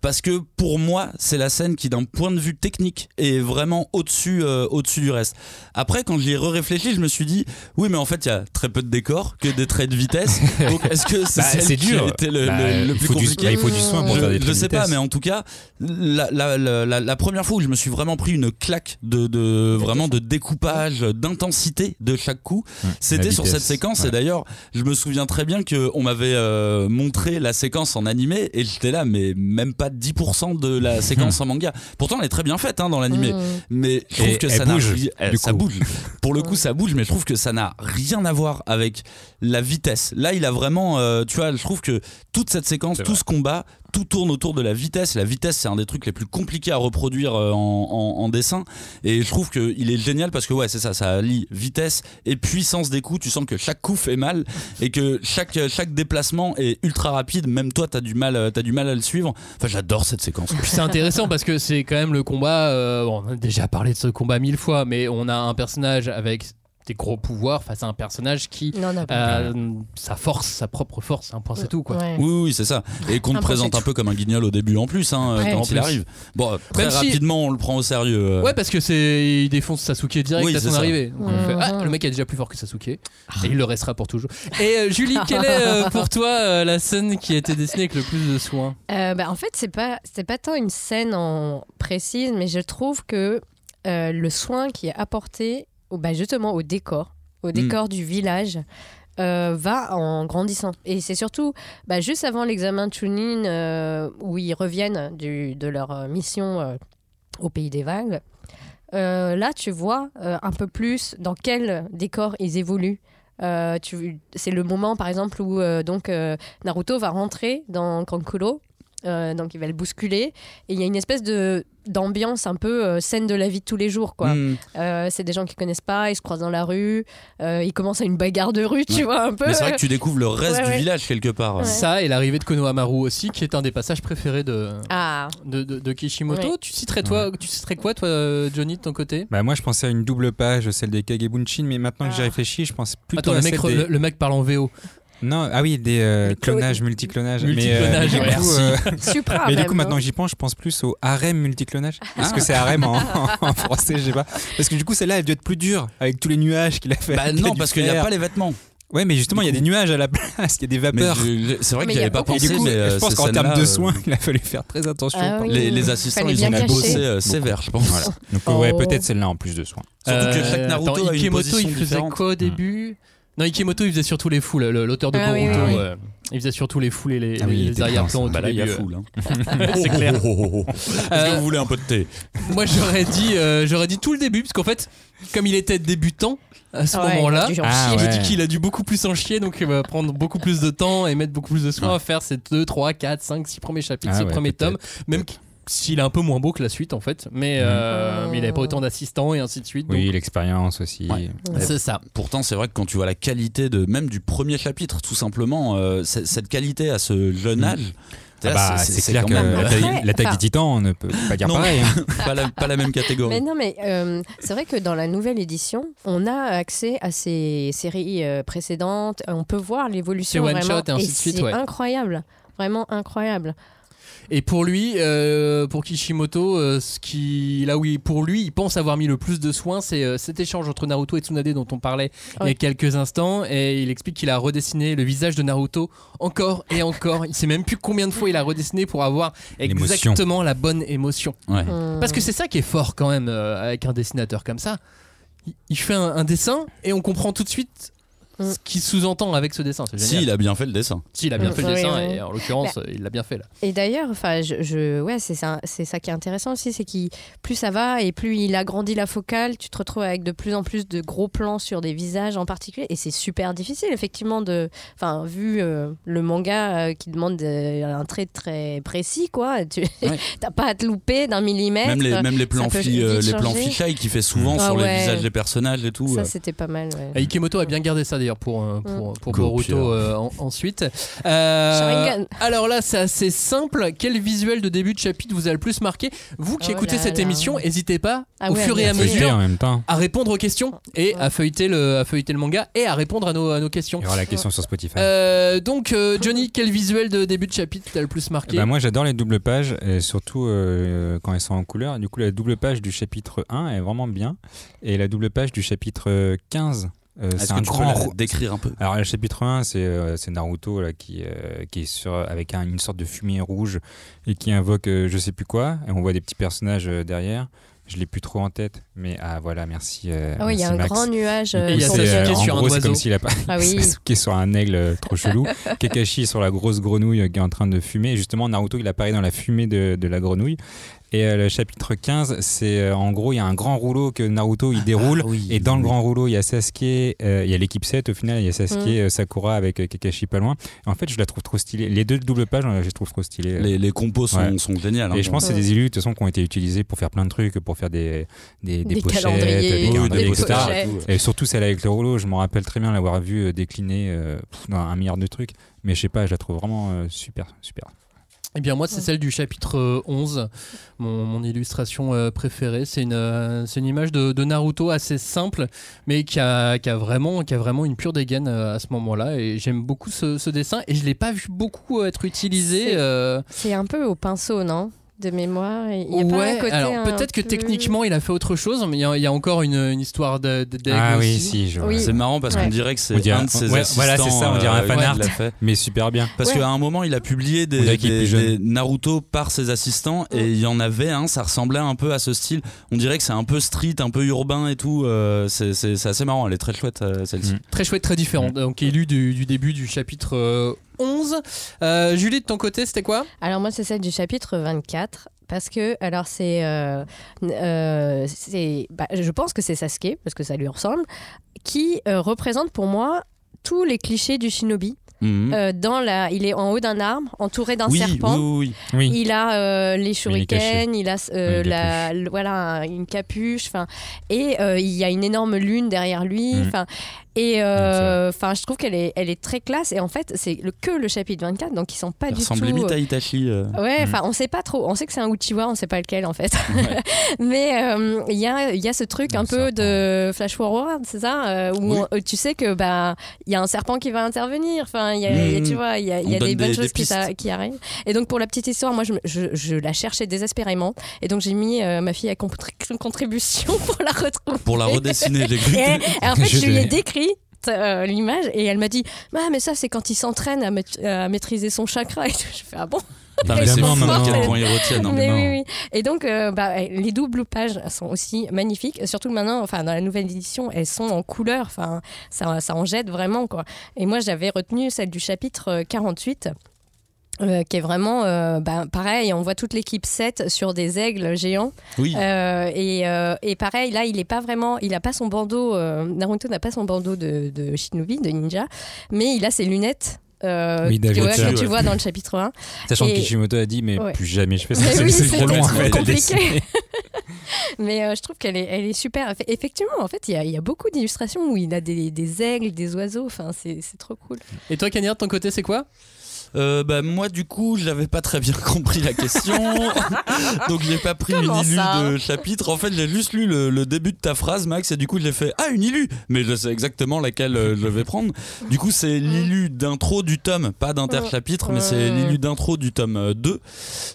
Parce que pour moi, c'est la scène qui, d'un point de vue technique, est vraiment au-dessus euh, au-dessus du reste. Après, quand j'y ai réfléchi, je me suis dit, oui, mais en fait, il y a très peu de décors, que des traits de vitesse. Donc, est-ce que c'est Bah, celle c'est qui dur. a été le, Bah, le- le il plus du- compliqué bah, il faut du soin pour je, faire des je traits de sais pas, mais en tout cas, la, la- la- la- la première fois où je me suis vraiment pris une claque de, de vraiment de découpage, d'intensité de chaque coup, c'était sur cette séquence. ouais. Et d'ailleurs, je me souviens très bien que on m'avait euh, montré la séquence en animé et j'étais là, mais même pas 10% de la séquence en manga. Pourtant, elle est très bien faite hein, dans l'animé, Mm. mais je trouve Et que ça n'a bouge, elle- ça bouge. Pour le coup, ça bouge, mais je trouve que ça n'a rien à voir avec la vitesse. Là, il a vraiment, euh, tu vois, je trouve que toute cette séquence, C'est tout vrai. ce combat, tout tourne autour de la vitesse. La vitesse, c'est un des trucs les plus compliqués à reproduire euh, en, dessin. Et je trouve qu'il est génial parce que, ouais, c'est ça, ça allie vitesse et puissance des coups. Tu sens que chaque coup fait mal et que chaque, chaque déplacement est ultra rapide. Même toi, t'as du mal, euh, du mal à le suivre. Enfin, j'adore cette séquence. C'est intéressant parce que c'est quand même le combat. euh, bon, on a déjà parlé de ce combat mille fois, mais on a un personnage avec des gros pouvoirs face à un personnage qui Non, non, a sa force, sa propre force. Un point, c'est tout quoi. Ouais. Oui, oui, c'est ça. Et qu'on te présente un peu comme un guignol au début en plus, hein, Ouais. quand En il plus. arrive. Bon, très Même si- rapidement, on le prend au sérieux. euh. Ouais, parce que c'est il défonce Sasuke direct Oui, à son ça. arrivée. Donc, on Mhm. fait, ah, le mec est déjà plus fort que Sasuke et il le restera pour toujours. Et euh, Julie, quelle est euh, pour toi euh, la scène qui a été dessinée avec le plus de soin? Euh, bah, en fait, c'est pas c'est pas tant une scène en précise, mais je trouve que euh, le soin qui est apporté, au, bah, justement au décor, au décor du village. euh, va en grandissant et c'est surtout bah, juste avant l'examen de Chunin euh, où ils reviennent du- de leur euh, mission euh, au pays des vagues là tu vois un peu plus dans quel décor ils évoluent c'est le moment par exemple où donc Naruto va rentrer dans Kankuro donc il va le bousculer et il y a une espèce de d'ambiance un peu euh, scène de la vie de tous les jours quoi Mm. Euh, c'est des gens qui connaissent pas ils se croisent dans la rue euh, ils commencent à une bagarre de rue tu Ouais. vois un peu Mais c'est vrai que tu découvres le reste Ouais, du ouais. village quelque part. Ouais. Ça et l'arrivée de Konohamaru aussi, qui est un des passages préférés de, ah de, de- de Kishimoto. Ouais. Tu citerais toi, tu citerais quoi toi, Johnny, de ton côté? Bah moi je pensais à une double page, celle des Kagebunshin, mais maintenant que j'y Ah. réfléchis, je pense plutôt Attends, à le mec, des... le, le mec parle en VO. Non, ah oui, des euh, clonages, multiclonages. Multiclonage, mais, euh, du coup, euh, Supra mais du même, coup, maintenant que j'y pense, je pense plus au harem multiclonage. Parce Ah. que c'est harem en, en français, je sais pas. Parce que du coup, celle-là, elle doit être plus dure avec tous les nuages qu'il a fait. Bah non, parce qu'il n'y a pas les vêtements. Ouais, mais justement, il y a des nuages à la place, il y a des vapeurs. c'est vrai qu'il a avait pas pensé, coup, mais euh, je pense ces qu'en termes de soins, euh, il a fallu faire très attention. Ah oui. les, les assistants, ils ont bossé euh, Beaucoup. sévère, je pense. Voilà. Donc, euh, ouais, Oh. peut-être celle-là en plus de soins. Surtout que Euh, chaque Naruto attends, a une Ikemoto, position il faisait différente. quoi au début Non, Ikemoto, il faisait surtout les foules. le- L'auteur de Ah Boruto, oui, oui. euh, il faisait surtout les foules et les, Ah oui, il les arrière-plans. au Bah là, il y a foule. hein. C'est clair. Est-ce que Euh, vous voulez un peu de thé Moi, j'aurais dit, euh, j'aurais dit tout le début, parce qu'en fait, comme il était débutant à ce Ouais, moment-là, il a dû en Ah, je ouais. dis qu'il a dû beaucoup plus en chier, donc il va prendre beaucoup plus de temps et mettre beaucoup plus de soin Ouais. à faire ces 2, 3, 4, 5, 6 premiers chapitres, Ah 6 ouais, premiers tomes, même s'il est un peu moins beau que la suite en fait, mais, euh, Mm. mais il n'avait pas autant d'assistants et ainsi de suite. Oui, donc l'expérience aussi. Ouais. C'est ça. Pourtant, c'est vrai que quand tu vois la qualité de même du premier chapitre, tout simplement, euh, cette qualité à ce jeune âge, Ah bah, c'est clair que même, la euh, enfin- des titans, on ne peut pas dire Non. pareil. hein. pas, la, pas la même catégorie. Mais non, mais euh, c'est vrai que dans la nouvelle édition, on a accès à ces séries euh, précédentes. On peut voir l'évolution C'est one vraiment. shot et ainsi de suite, c'est ouais. incroyable, vraiment incroyable. Et pour lui, euh, pour Kishimoto, euh, ce qui, là où il- pour lui, il pense avoir mis le plus de soin, c'est euh, cet échange entre Naruto et Tsunade dont on parlait il y a quelques instants. Et il explique qu'il a redessiné le visage de Naruto encore et encore. Il sait même plus combien de fois il a redessiné pour avoir exactement la bonne émotion. Ouais. Hum. Parce que c'est ça qui est fort quand même euh, avec un dessinateur comme ça. Il, il fait un, un dessin et on comprend tout de suite Mm. ce qu'il sous-entend avec ce dessin. C'est Si, il a bien fait le dessin. Si, il a bien Mm. fait le Oui, dessin oui. et en l'occurrence, il l'a bien fait là. Et d'ailleurs, enfin, je, je- ouais, c'est ça, c'est ça qui est intéressant aussi, c'est qu'il plus ça va et plus il agrandit la focale, tu te retrouves avec de plus en plus de gros plans sur des visages en particulier, et c'est super difficile effectivement de, enfin, vu euh, le manga euh, qui demande euh, un trait très précis, quoi, tu Ouais. t'as pas à te louper d'un millimètre. Même les, même les ça plans, fi- euh, les plans qu'il fait souvent Ah sur les visages des personnages et tout. Ça euh. c'était pas mal. ouais. Et Ikemoto a bien gardé ça d'ailleurs pour, euh, pour, pour Go, Boruto euh, en- ensuite. Euh, alors là, c'est assez simple. Quel visuel de début de chapitre vous a le plus marqué Vous qui Oh écoutez là cette là. émission, n'hésitez pas Ah au ouais, fur et à mesure en même temps. à répondre aux questions et à feuilleter le, à feuilleter le manga et à répondre à nos, à nos questions. Il y aura la question sur Spotify. Euh, donc euh, Johnny, quel visuel de début de chapitre t'a le plus marqué Bah, moi j'adore les doubles pages, et surtout euh, quand elles sont en couleur. Du coup la double page du chapitre 1 est vraiment bien. Et la double page du chapitre 15, euh, Est-ce c'est que un tu peux grand... la décrire un peu? Alors le chapitre 1 c'est euh, c'est Naruto là, qui, euh, qui est sur, avec un- une sorte de fumée rouge et qui invoque euh, je sais plus quoi. Et on voit des petits personnages euh, derrière. Je l'ai plus trop en tête, mais ah voilà, merci. euh, Ah oui, il y a un Max. grand nuage. Euh, Et il y a coup, sur Sasuke euh, un gros, c'est oiseau. comme s'il a pas Ah oui. Sasuke sur un aigle euh, trop chelou. Kakashi sur la grosse grenouille qui est en train de fumer. Et justement, Naruto, il apparaît dans la fumée de, de la grenouille. Et euh, le chapitre 15, c'est euh, en gros, il y a un grand rouleau que Naruto il déroule. Ah oui, et dans le grand rouleau, il y a Sasuke, euh, il y a l'équipe 7 au final, il y a Sasuke, Mm. euh, Sakura avec euh, Kakashi pas loin. Et en fait, je la trouve trop stylée. Les deux doubles pages, je les trouve trop stylées. les, les compos sont, Ouais. sont géniales. hein. Et je pense que c'est des illus de toute façon qui ont été utilisés pour faire plein de trucs, pour faire des, des, des Des pochettes, calendriers, des Oui, calendriers, des etc. pochettes. Et surtout celle avec le rouleau, je me rappelle très bien l'avoir vue euh, décliner euh, pff, dans un milliard de trucs. Mais je sais pas, je la trouve vraiment euh, super, super. Eh bien moi c'est celle du chapitre euh, 11, mon, mon illustration euh, préférée. C'est une, euh, c'est une image de, de Naruto assez simple, mais qui a, qui a, vraiment, qui a vraiment une pure dégaine euh, à ce moment-là. Et j'aime beaucoup ce, ce dessin. Et je l'ai pas vu beaucoup euh, être utilisé. C'est- euh, C'est un peu au pinceau, non? De mémoire. Il y a pas un ouais, côté alors un peut-être que peu- techniquement il a fait autre chose, mais il y a, il y a encore une, une histoire de, Ah oui, si, je vois. Oui. C'est marrant parce Ouais. qu'on dirait que c'est dirait- un de ses ouais, assistants. voilà, c'est ça, on dirait un euh, fan art. fait. Mais super bien. Parce Ouais. qu'à un moment, il a publié des, des- Naruto par ses assistants et il y en avait un, ça ressemblait un peu à ce style. On dirait que c'est un peu street, un peu urbain et tout. euh, c'est- c'est c'est assez marrant, elle est très chouette euh, celle-ci. Mm. Très chouette, très différent. Donc élu du, du début du chapitre euh, 11. Euh, Julie, de ton côté, c'était quoi? Alors moi c'est celle du chapitre 24 parce que alors c'est euh, euh, c'est bah, je pense que c'est Sasuke parce que ça lui ressemble qui euh, représente pour moi tous les clichés du shinobi. Mhm. Euh, dans la, il est en haut d'un arbre, entouré d'un oui, serpent. oui, oui, oui. Oui. Il a euh, les shurikens, il a euh, Une la, voilà une capuche, enfin et euh, il y a une énorme lune derrière lui, Mhm. Et euh, enfin je trouve qu'elle est elle est très classe et en fait c'est le, que le chapitre 24 donc ils sont pas Elle du ressemble tout limite à Itachi. euh. Ouais, enfin, on sait pas trop. On sait que c'est un Uchiwa, on sait pas lequel en fait. Mais euh, il y, a, y a ce truc Un un peu serpent. de Flash Forward, c'est ça euh, Où Oui. on- euh, tu sais que bah il y a un serpent qui va intervenir. Enfin, y a, y a- Mm. tu vois, il y a, y des bonnes des- choses des qui, arrivent. Et donc pour la petite histoire, moi je, je, je la cherchais désespérément. Et donc j'ai mis euh, ma fille à contri- contribution pour la retrouver. Pour la redessiner, j'ai cru. Et, et en fait, Je je lui ai décrit euh, l'image et elle m'a dit ah mais ça c'est quand il s'entraîne à, à maîtriser son chakra et je fais ah bon? Mais c'est hein. oui, oui. Et donc, euh, bah, les doubles pages sont aussi magnifiques. Surtout maintenant, enfin, dans la nouvelle édition, elles sont en couleur. Enfin, ça, ça en jette vraiment, quoi. Et moi, j'avais retenu celle du chapitre euh, 48. Euh, qui est vraiment euh, bah, pareil, on voit toute l'équipe 7 sur des aigles géants. Oui. Euh, et, euh, et pareil, là, il est pas vraiment, il a pas son bandeau, euh, Naruto n'a pas son bandeau de, de shinobi, de ninja, mais il a ses lunettes. euh, Oui, que ouais. tu vois dans le chapitre 1. Sachant que Kishimoto a dit, mais Ouais. plus jamais je fais ça. C'est oui, c'est c'était trop long en trop fait à compliqué. Mais euh, je trouve qu'elle est, elle est super. Eff- Effectivement, en fait, il y a, il y a beaucoup d'illustrations où il a des, des aigles, des oiseaux. Enfin, c'est c'est trop cool. Et toi, Kanya, de ton côté, c'est quoi? Euh, bah, moi, du coup, j'avais pas très bien compris la question. donc, j'ai pas pris Comment une illu ça de chapitre. En fait, j'ai juste lu le, le début de ta phrase, Max, et du coup, j'ai fait Ah, une illu Mais je sais exactement laquelle euh, je vais prendre. Du coup, c'est l'illu d'intro du tome, pas d'interchapitre, mais c'est l'illu d'intro du tome euh, 2.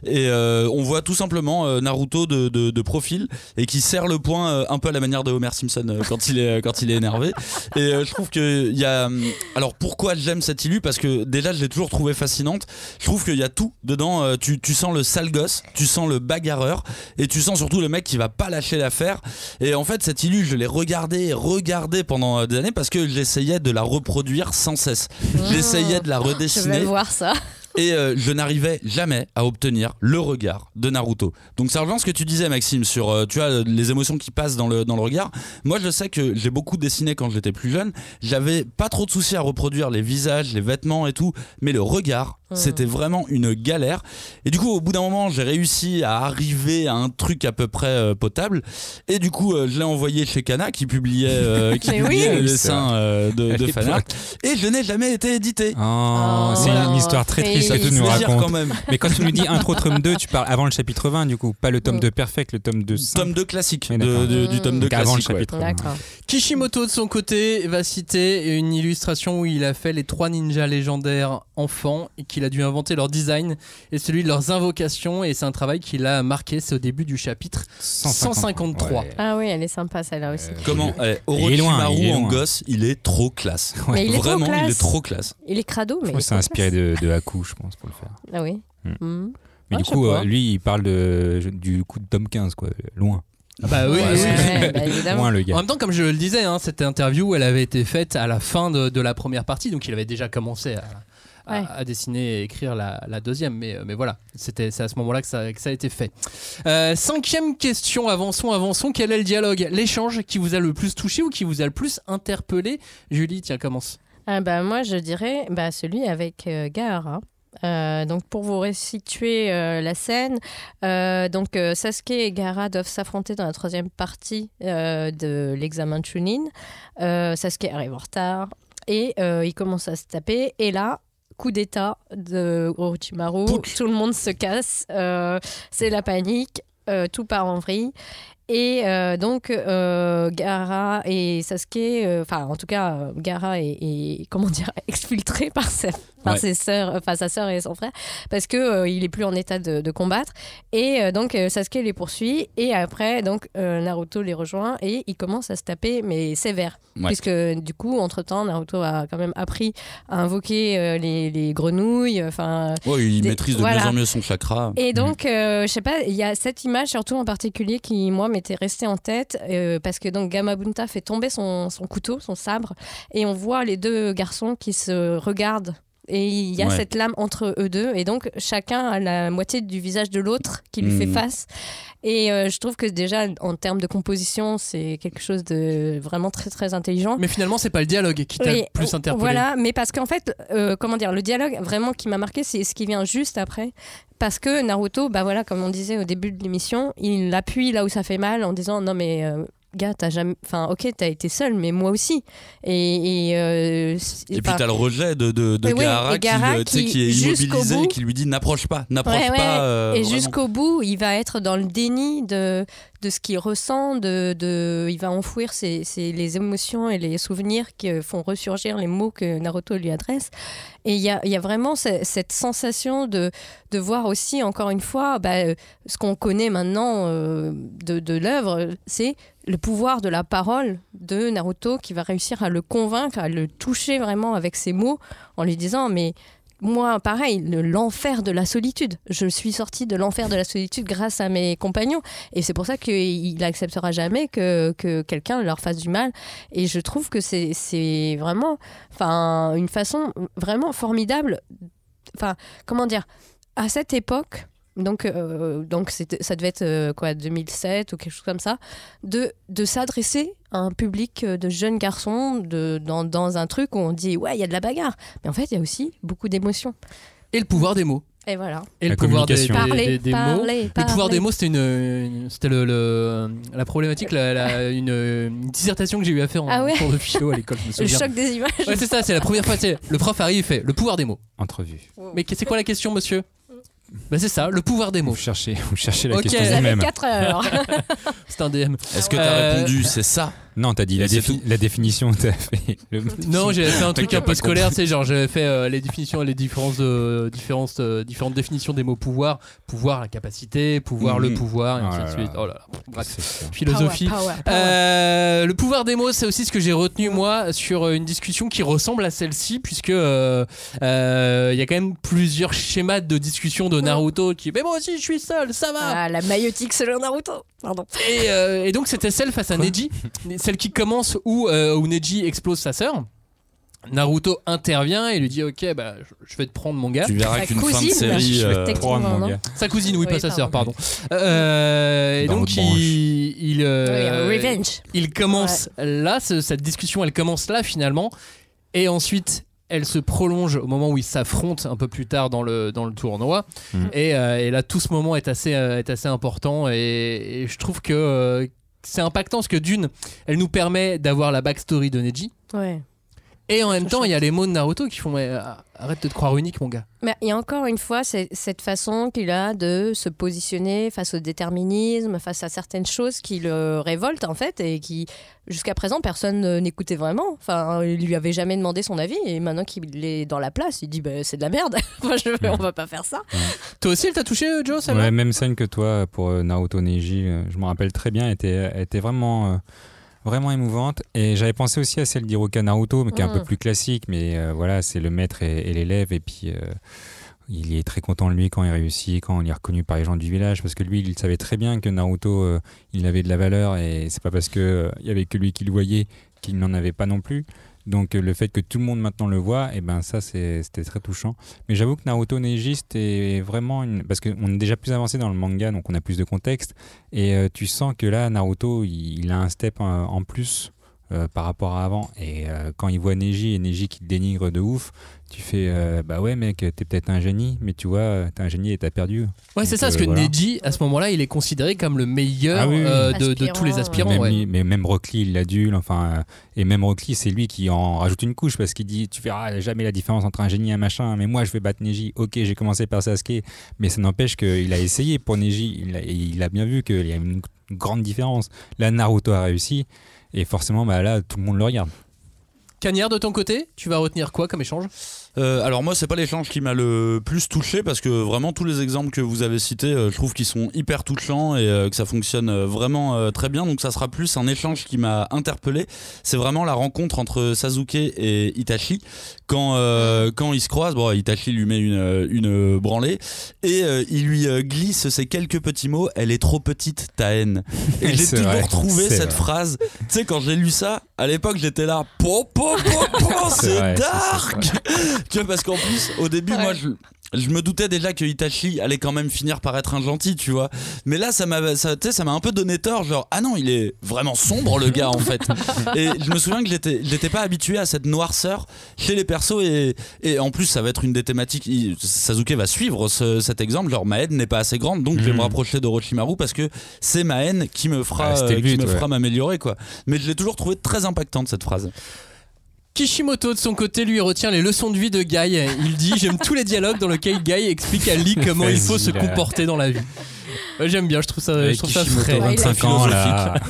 Et euh, on voit tout simplement euh, Naruto de, de- de profil et qui serre le poing euh, un peu à la manière de Homer Simpson euh, quand, il est, quand il est énervé. Et euh, je trouve qu'il y a. hum, Alors pourquoi j'aime cette illu? Parce que déjà, je l'ai toujours trouvée fascinante. Je trouve qu'il y a tout dedans. Euh, tu, tu sens le sale gosse, tu sens le bagarreur et tu sens surtout le mec qui va pas lâcher l'affaire. Et en fait, cette illu, je l'ai regardée et regardée pendant euh, des années parce que j'essayais de la reproduire sans cesse. J'essayais de la Je vais redessiner voir ça. Et euh, je n'arrivais jamais à obtenir le regard de Naruto. Donc ça rejoint ce que tu disais Maxime sur euh, tu vois les émotions qui passent dans le dans le regard. Moi je sais que j'ai beaucoup dessiné quand j'étais plus jeune, j'avais pas trop de soucis à reproduire les visages, les vêtements et tout, mais le regard C'était vraiment une galère. Et du coup, au bout d'un moment, j'ai réussi à arriver à un truc à peu près euh, potable. Et du coup, euh, je l'ai envoyé chez Kana qui publiait, euh, qui publiait oui. C'est vrai. euh, de, de fanart. Et je n'ai jamais été édité. Oh, c'est voilà. une histoire très triste que tu nous racontes. quand même. Mais quand tu nous dis intro tome 2, tu parles avant le chapitre 20 du coup, pas le tome Mm. 2 perfect, le tome 2 simple. Tome 2 classique. De- de- du tome 2 Donc avant le classique. ouais. chapitre 20. D'accord. Kishimoto de son côté va citer une illustration où il a fait les trois ninjas légendaires enfants et qu'il a dû inventer leur design et celui de leurs invocations et c'est un travail qu'il a marqué, c'est au début du chapitre 153. Ouais. Ah oui, elle est sympa celle-là aussi. Comment Il est loin, Orochimaru en gosse, il est trop classe. Mais il est trop Vraiment, il est classe. trop classe. Il est crado, mais. Je il pense c'est inspiré classe. de, de Haku, je pense, pour le faire. Ah oui. Mm. Mhm. Mais Ah, du coup, euh, lui, il parle de, du coup de tome 15, quoi, loin. Ah bah oui, Ouais, ouais, bah, évidemment. Le En gars. même temps, comme je le disais, hein, cette interview, elle avait été faite à la fin de, de la première partie, donc il avait déjà commencé à, à- Ouais. à dessiner et écrire la, la deuxième. Mais, euh, mais voilà, c'était c'est à ce moment-là que ça, que ça a été fait. Euh, cinquième question, avançons, avançons. Quel est le dialogue, l'échange qui vous a le plus touché ou qui vous a le plus interpellé? Julie, tiens, commence. Ah bah, moi, je dirais bah, celui avec euh, Gaara. Euh, donc pour vous resituer euh, la scène, euh, donc euh, Sasuke et Gaara doivent s'affronter dans la troisième partie euh, de l'examen Chunin. Euh, Sasuke arrive en retard et euh, il commence à se taper et là coup d'état de Orochimaru, tout le monde se casse, euh, c'est la panique, euh, tout part en vrille. Et euh, donc, euh, Gara et Sasuke, euh, enfin, en tout cas, Gara est, est, comment dire, exfiltré par, sa, par Ouais. ses sœurs, enfin, sa sœur et son frère, parce que il est plus en état de, de combattre. Et donc, Sasuke les poursuit. Et après, donc, Naruto les rejoint et il commence à se taper, mais sévère. Ouais. Puisque, du coup, entre-temps, Naruto a quand même appris à invoquer les, les grenouilles, enfin, Ouais, il Des- maîtrise de voilà. mieux en mieux son chakra. et donc, euh, je sais pas, il y a cette image surtout en particulier qui, moi, m'était restée en tête euh, parce que donc Gamabunta fait tomber son couteau, son sabre, et on voit les deux garçons qui se regardent. Et il y a Ouais. cette lame entre eux deux, et donc chacun a la moitié du visage de l'autre qui lui fait Mhm. face. Et euh, je trouve que déjà, en termes de composition, c'est quelque chose de vraiment très très intelligent. Mais finalement, c'est pas le dialogue qui t'a Oui, plus interpellé. Voilà, mais parce qu'en fait, euh, comment dire, le dialogue vraiment qui m'a marqué, c'est ce qui vient juste après. Parce que Naruto, bah voilà, comme on disait au début de l'émission, il appuie là où ça fait mal en disant non mais euh, gars, t'as jamais, enfin ok, t'as été seul, mais moi aussi. Et, et, euh, Et puis t'as le rejet de, de, de Gaara, Gaara qui, euh, qui, qui est immobilisé bout- et qui lui dit n'approche pas, n'approche Ouais, ouais. pas. euh, et jusqu'au bout, il va être dans le déni de, de ce qu'il ressent, de, de, il va enfouir ses, ses- les émotions et les souvenirs qui font ressurgir les mots que Naruto lui adresse. Et il y a, y a vraiment ce- cette sensation de, de voir aussi, encore une fois, bah, ce qu'on connaît maintenant euh, de, de l'œuvre, c'est le pouvoir de la parole de Naruto qui va réussir à le convaincre, à le toucher vraiment avec ses mots en lui disant mais moi, pareil, le- l'enfer de la solitude. Je suis sortie de l'enfer de la solitude grâce à mes compagnons. Et c'est pour ça qu'il n'acceptera jamais que, que quelqu'un leur fasse du mal. Et je trouve que c'est vraiment une façon vraiment formidable. Enfin, comment dire À cette époque, donc, euh, donc ça devait être euh, quoi, 2007 ou quelque chose comme ça, de, de s'adresser un public euh, de jeunes garçons de, dans, dans un truc où on dit ouais, il y a de la bagarre. Mais en fait, il y a aussi beaucoup d'émotions. Et le pouvoir des mots. Et voilà. Et le pouvoir des. Parler, des- des mots. parler, Le pouvoir parler. des mots, c'était une, une- c'était le, le- la problématique, la, la- une, une dissertation que j'ai eu à faire en Ah ouais cours de philo à l'école. Le choc des images. Ouais, c'est ça, c'est la première fois. c'est- Le prof arrive, il fait le pouvoir des mots. Entrevue. Mais c'est quoi la question, monsieur? Bah c'est ça, le pouvoir des mots. Vous cherchez, vous cherchez la Ok. question Vous avez vous-même. 4 heures. C'est un DM. Est-ce que t'as Euh, répondu c'est ça? Non, t'as dit la, défi- définition, t'as fait. le- Non, j'avais fait un truc un peu pas scolaire, tu sais, genre j'avais fait euh, les définitions, les différences, euh, différentes définitions des mots pouvoir, pouvoir, la capacité, pouvoir, le Mhm. pouvoir, et Oh ainsi de là suite. Oh là là. Bref, philosophie. Power, power, power. Euh, le pouvoir des mots, c'est aussi ce que j'ai retenu moi sur une discussion qui ressemble à celle-ci, puisque euh, euh, il y a quand même plusieurs schémas de discussion de Naruto qui, mais moi aussi je suis seul, ça va. Ah, la maïotique selon Naruto. Pardon. Et, euh, et donc c'était celle face à Neji, celle qui commence où, euh, où Neji explose sa sœur. Naruto intervient et lui dit ok bah je- je vais te prendre mon gars Tu verras Sa qu'une fin de cousine, série. je vais euh, mon non gars. sa cousine oui, Oui, pas sa sœur pardon. Euh, et donc il il, euh, Oui, il commence là ce- cette discussion elle commence là finalement et ensuite elle se prolonge au moment où ils s'affrontent un peu plus tard dans le, dans le tournoi. Et, euh, et là, tout ce moment est assez, euh, est assez important. Et, et je trouve que euh, c'est impactant parce que d'une, elle nous permet d'avoir la backstory de Neji. Ouais. Et en même temps, il y a les mots de Naruto qui font euh, arrête de te croire unique, mon gars. Mais il y a encore une fois c'est cette façon qu'il a de se positionner face au déterminisme, face à certaines choses qui le révoltent en fait et qui jusqu'à présent personne n'écoutait vraiment. Enfin, il lui avait jamais demandé son avis et maintenant qu'il est dans la place, il dit bah, c'est de la merde. Moi, je, on va pas faire ça. Toi aussi, elle t'a touché, euh, Joe Ouais, même scène que toi pour euh, Naruto Neji, je me rappelle très bien, était, elle était vraiment, euh, vraiment émouvante. Et j'avais pensé aussi à celle d'Hiroka Naruto, mais qui est un Mm. peu plus classique, mais euh, voilà, c'est le maître et, et l'élève, et puis euh, il est très content de lui quand il réussit, quand il est reconnu par les gens du village, parce que lui, il savait très bien que Naruto, euh, il avait de la valeur, et c'est pas parce euh, il y avait que lui qui le voyait qu'il n'en avait pas non plus. Donc euh, le fait que tout le monde maintenant le voit, et ben ça c'était très touchant. Mais j'avoue que Naruto Neji c'était vraiment une parce qu'on est déjà plus avancé dans le manga, donc on a plus de contexte. Et euh, tu sens que là Naruto il, a un step euh, en plus par rapport à avant. Et quand il voit Neji et Neji qui dénigre de ouf, tu fais euh, bah ouais mec t'es peut-être un génie, mais tu vois t'es un génie et t'as perdu. Ouais, c'est ça, parce euh, que voilà. Neji, à ce moment-là, il est considéré comme le meilleur Ah oui, oui. euh, de, tous les aspirants. même ouais. lui- mais même Rock Lee, il l'adule, enfin, euh, et même Rock Lee, c'est lui qui en rajoute une couche parce qu'il dit Tu verras jamais la différence entre un génie et un machin, mais moi je vais battre Neji. Ok, j'ai commencé par Sasuke, mais ça n'empêche qu'il a essayé pour Neji, il a, et il a bien vu qu'il y a une grande différence. Là, Naruto a réussi, et forcément, bah, là, tout le monde le regarde. Cagnard, de ton côté, tu vas retenir quoi comme échange? Euh, alors moi c'est pas l'échange qui m'a le plus touché parce que vraiment tous les exemples que vous avez cités euh, je trouve qu'ils sont hyper touchants et euh, que ça fonctionne euh, vraiment très bien. Donc ça sera plus un échange qui m'a interpellé. C'est vraiment la rencontre entre Sasuke et Itachi. Quand euh, quand ils se croisent bon Itachi lui met une une branlée et il lui glisse ces quelques petits mots. Elle est trop petite ta haine. Et j'ai toujours vrai, trouvé cette vrai. phrase. Tu sais quand j'ai lu ça à l'époque j'étais là po po po po C'est c'est vrai, c'est- dark tu vois, parce qu'en plus, au début, moi, je, je me doutais déjà que Itachi allait quand même finir par être un gentil, tu vois. Mais là, ça m'a, ça, tu sais, ça m'a un peu donné tort, genre, ah non, il est vraiment sombre, le gars, en fait. Et je me souviens que j'étais, j'étais pas habitué à cette noirceur chez les persos, et, et en plus, ça va être une des thématiques. il- Sasuke va suivre ce- cet exemple, genre, ma haine n'est pas assez grande, donc je vais me rapprocher d'Orochimaru parce que c'est ma haine qui me fera, Ah, c'était le qui but, me ouais. fera m'améliorer, quoi. Mais je l'ai toujours trouvé très impactante, cette phrase. Kishimoto, de son côté, lui retient les leçons de vie de Guy. Il dit J'aime tous les dialogues dans lesquels Guy explique à Lee comment il faut se comporter dans la vie. Ouais, J'aime bien, je trouve ça, je trouve ça Kishimoto, frais. 25 ans, là.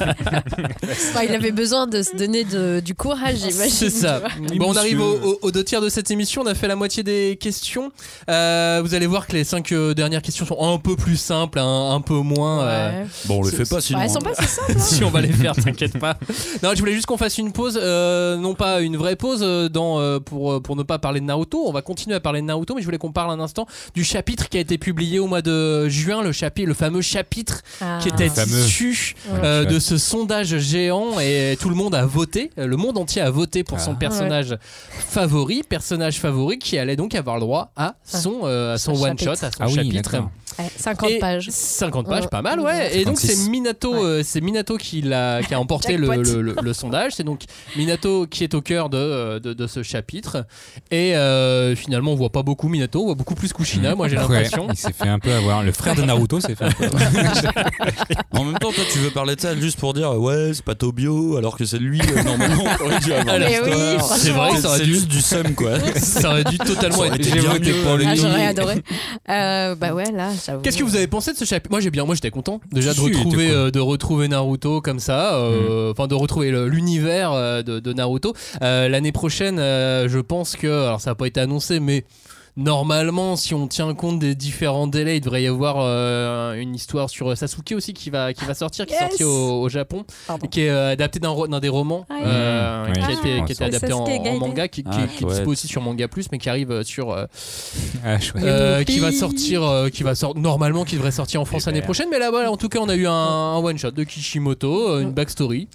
Enfin, il avait besoin de se donner de- du courage, j'imagine. C'est ça. tu vois. Bon, on arrive au- au- aux deux tiers de cette émission. On a fait la moitié des questions. Euh, vous allez voir que les cinq euh, dernières questions sont un peu plus simples, un, un peu moins. euh, Ouais. Bon, on le fait pas sinon. Ouais, elles sont hein. pas si simples. si on va les faire, t'inquiète pas. Non, je voulais juste qu'on fasse une pause, euh, non pas une vraie pause euh, dans, euh, pour, euh, pour ne pas parler de Naruto. On va continuer à parler de Naruto, mais je voulais qu'on parle un instant du chapitre qui a été publié au mois de juin, le chapitre, le fameux chapitre Ah. qui était issu Ouais. euh, de ce sondage géant et tout le monde a voté, euh, le monde entier a voté pour son Ah. personnage favori, personnage favori qui allait donc avoir le droit à son, euh, à son Son one shot, à son Ah oui, chapitre. d'accord. Ouais, 50 Et pages. 50 pages, pas mal, ouais. Et donc 56. c'est Minato, Ouais. euh, c'est Minato qui, l'a, qui a emporté le, le- le- le sondage. C'est donc Minato qui est au cœur de, de, de ce chapitre. Et euh, finalement, on voit pas beaucoup Minato, on voit beaucoup plus Kushina, moi j'ai Ouais, l'impression. il s'est fait un peu avoir. Le frère de Naruto s'est fait En même temps, toi, tu veux parler de ça juste pour dire ouais, c'est pas Tobio, alors que c'est lui, euh, normalement, on aurait dû avoir oui, c'est vrai, ça aurait C'est dû, juste du seum, quoi. ça aurait dû totalement être. bien mieux. pour lui. Ah, j'aurais adoré. Euh, bah ouais, là, j'avoue. Qu'est-ce que vous avez pensé de ce chapitre? Moi j'ai bien, moi j'étais content déjà de Si, retrouver, cool. euh, de retrouver Naruto comme ça, euh, enfin de retrouver le- l'univers euh, de, de Naruto. Euh, L'année prochaine, euh, je pense que, alors ça n'a pas été annoncé, mais normalement, si on tient compte des différents délais, il devrait y avoir euh, une histoire sur Sasuke aussi qui va, qui va sortir, qui est Yes. sortie au, au Japon, Pardon. qui est euh, adapté d'un des romans Ah, euh, oui. qui, a été, qui était adapté en, manga, qui, qui- Ah, qui est dispo aussi sur Manga Plus, mais qui arrive euh, sur euh, Ah, euh, qui va sortir, euh, qui va sortir normalement, qui devrait sortir en France l'année prochaine. Mais là, voilà, en tout cas, on a eu un, un one shot de Kishimoto, euh, une backstory.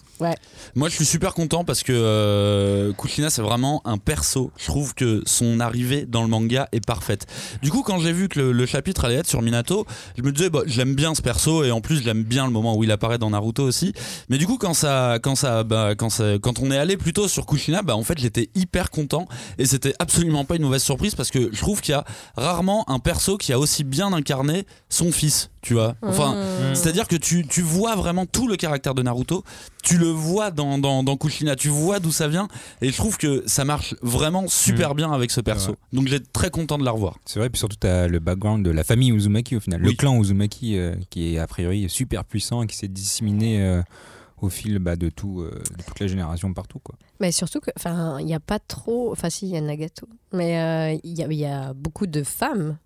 Moi, je suis super content parce que euh, Kushina, c'est vraiment un perso. Je trouve que son arrivée dans le manga Est parfaite. Du coup, quand j'ai vu que le, le chapitre allait être sur Minato, je me disais, bah, je l'aime bien ce perso et en plus, je l'aime bien le moment où il apparaît dans Naruto aussi. Mais du coup, quand ça, quand ça, bah, quand ça, quand on est allé plutôt sur Kushina, bah, en fait, j'étais hyper content et c'était absolument pas une mauvaise surprise parce que je trouve qu'il y a rarement un perso qui a aussi bien incarné son fils. Tu vois, enfin, Mmh. c'est-à-dire que tu, tu vois vraiment tout le caractère de Naruto, tu le vois dans, dans, dans Kushina, tu vois d'où ça vient, et je trouve que ça marche vraiment super bien avec ce perso. Ouais. Donc j'ai très content de la revoir. C'est vrai, puis surtout, tu as le background de la famille Uzumaki au final. Oui. Le clan Uzumaki euh, qui est a priori super puissant et qui s'est disséminé euh, au fil bah, de, tout, euh, de toute la génération partout. Quoi. Mais surtout que, enfin, il n'y a pas trop. Enfin, si, il y a Nagato. Mais euh, il y, a, il y a beaucoup de femmes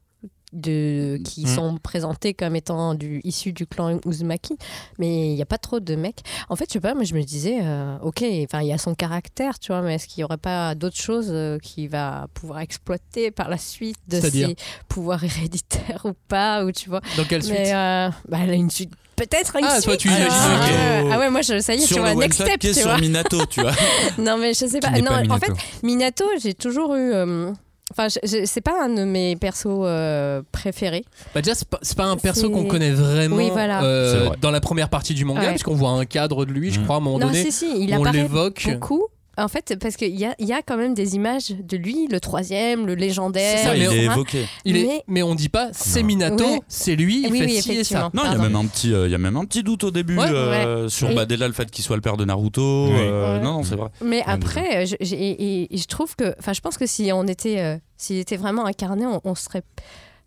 de, qui Mhm. sont présentées comme étant du, issues du clan Uzumaki. Mais il n'y a pas trop de mecs. En fait, je sais pas, mais je me disais, euh, ok, enfin, il y a son caractère, tu vois, mais est-ce qu'il n'y aurait pas d'autres choses euh, qu'il va pouvoir exploiter par la suite de ses pouvoirs héréditaires ou pas, ou tu vois. Dans quelle suite? Mais euh, bah, elle a une suite. Peut-être une Ah, suite. toi, tu vois. imagines, Ah, ah ouais, moi, je, ça y est, tu sur vois, le next step, qui tu sur vois. Minato, tu vois. Non, mais je sais pas. Qui Non, pas en fait, Minato, j'ai toujours eu. euh, Enfin, c'est pas un de mes persos euh, préférés. Bah déjà, c'est pas, un perso qu'on connaît vraiment Oui, voilà. euh, vrai. dans la première partie du manga, Ouais. parce qu'on voit un cadre de lui, je Mm. crois, à un moment non, donné. si, si, il on l'évoque. beaucoup. En fait, parce qu'il y a, il y a quand même des images de lui, le troisième, le légendaire. C'est ça, il on- est évoqué. Il est, Mais- mais on dit pas c'est. Minato, Ouais. c'est lui, il Oui, fait oui, ci et ça. Non, il y a Pardon. même un petit, euh, il y a même un petit doute au début Ouais. euh, sur Et- bah, déjà le fait qu'il soit le père de Naruto. Oui. euh, Ouais. Non, non, c'est vrai. Mais après, je, j'ai- et- et je trouve que, enfin, je pense que si on était, euh, s'il était vraiment incarné, on, on serait,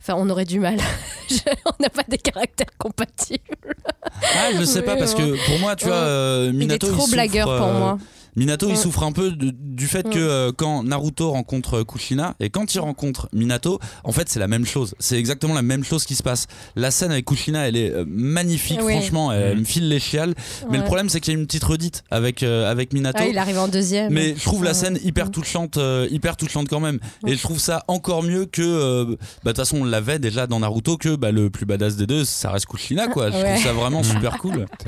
enfin, on aurait du mal. On n'a pas des caractères compatibles. Ah, je sais Oui, pas parce que pour moi, tu Ouais. vois, euh, il est Minato trop souffre, blagueur pour euh, moi. Minato, il Mm. souffre un peu de- du fait Mm. que euh, quand Naruto rencontre Kushina et quand il rencontre Minato, en fait, c'est la même chose. C'est exactement la même chose qui se passe. La scène avec Kushina, elle est euh, magnifique, franchement, elle Mm. me file les chiales. Mais le problème, c'est qu'il y a une petite redite avec, euh, avec Minato. Ah, il arrive en deuxième. Mais je trouve la scène hyper Mm. touchante, euh, hyper touchante quand même. Ouais. Et je trouve ça encore mieux que, euh, bah, de toute façon, on l'avait déjà dans Naruto que bah, le plus badass des deux, ça reste Kushina, quoi. Je Ouais. trouve ça vraiment super cool.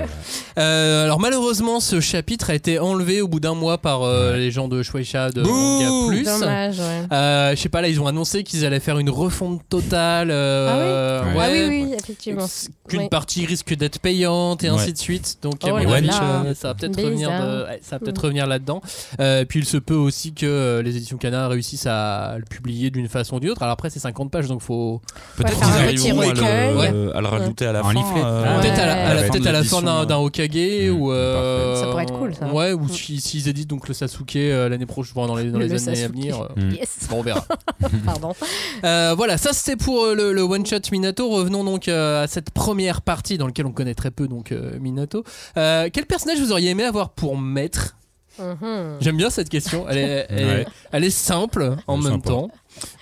Euh, alors malheureusement, ce chapitre a été enlevé au bout d'un mois par euh, les gens de Shueisha de Bouh Manga Plus. Dommage, ouais. Euh, je sais pas, là ils ont annoncé qu'ils allaient faire une refonte totale. euh, Ah oui ouais. Ah oui, oui, effectivement. Qu'une partie risque d'être payante et Ouais. ainsi de suite. Donc Oh à mon là avis, là. euh, ça va peut-être Bizarre. revenir, de- ouais, ça va peut-être Mm. revenir là-dedans. Euh, puis il se peut aussi que euh, les éditions Cana réussissent à le publier d'une façon ou d'une autre. Alors après c'est 50 pages donc faut Peut-être faire qu'ils un petit arriveront à recueil. le, à le rajouter à la En fin. leaflet. euh, peut-être à la, à la- Ouais. peut-être à la fin d'un, d'édition, d'un Okage Mm, ou euh, Ça pourrait être cool, ça. Ouais, ou si- s'ils éditent donc le Sasuke euh, l'année prochaine, dans les, dans Le les années Sasuke. à venir. euh, Mm. Yes. Bon, on verra. Pardon. Euh, voilà, ça c'était pour le, le one shot Minato. Revenons donc euh, à cette première partie dans laquelle on connaît très peu donc euh, Minato. Euh, quel personnage vous auriez aimé avoir pour maître? Mhm. J'aime bien cette question. Elle est, elle, est- Ouais. elle est simple en même sympa. temps.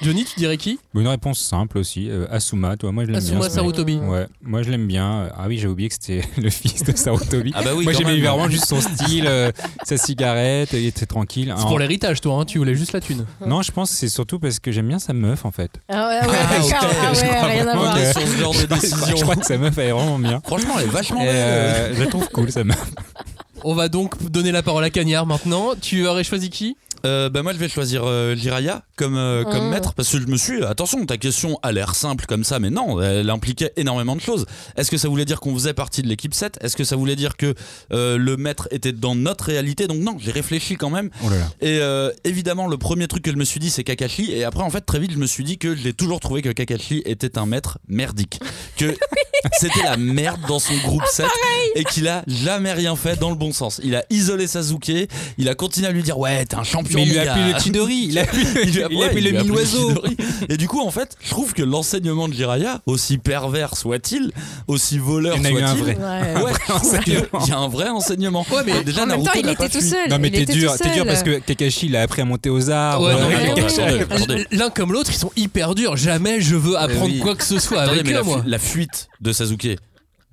Johnny, tu dirais qui? Une réponse simple aussi. euh, Asuma, toi, moi je l'aime bien. Asuma. Sarutobi. Ouais, moi je l'aime bien. Ah oui, j'ai oublié que c'était le fils de Sarutobi. Ah bah oui, moi j'aimais vraiment juste son style, euh, sa cigarette, il était tranquille. C'est pour l'héritage, toi. hein, tu voulais juste la thune. Non, je pense que c'est surtout parce que j'aime bien sa meuf en fait. Ah ouais, ouais, Ah, ok. d'accord. Ah ouais, rien à voir. que- sur ce genre de décision. je crois que sa meuf elle est vraiment bien. Franchement, elle est vachement belle. euh, je la trouve cool sa meuf. On va donc donner la parole à Cagnard maintenant. Tu aurais choisi qui? Euh, bah moi je vais choisir euh, Jiraya comme, euh, comme Mm. maître parce que je me suis attention ta question a l'air simple comme ça mais non elle impliquait énormément de choses. Est-ce que ça voulait dire qu'on faisait partie de l'équipe 7 est-ce que ça voulait dire que euh, le maître était dans notre réalité? Donc non j'ai réfléchi quand même. Oh là là. et euh, évidemment le premier truc que je me suis dit c'est Kakashi. Et après en fait très vite je me suis dit que j'ai toujours trouvé que Kakashi était un maître merdique. Que c'était la merde dans son groupe 7 et qu'il a jamais rien fait dans le bon sens. Il a isolé Sasuke. Il a continué à lui dire ouais t'es un champion Mais il lui a appelé le Chidori, il a appelé, il a ouais, appelé il le mille-oiseau. Chidori. Et du coup, en fait, je trouve que l'enseignement de Jiraya, aussi pervers soit-il, aussi voleur Il y a eu un soit-il, vrai. Ouais. Qu'il y a un vrai enseignement. Ouais, mais déjà en même Naruto temps, il était tout seul. Non mais il t'es dur, t'es dur parce que Kakashi il a appris à monter aux arbres. L'un comme l'autre, ils sont hyper durs. Jamais je veux apprendre oui. quoi que ce soit avec eux, moi. la fuite de Sasuke.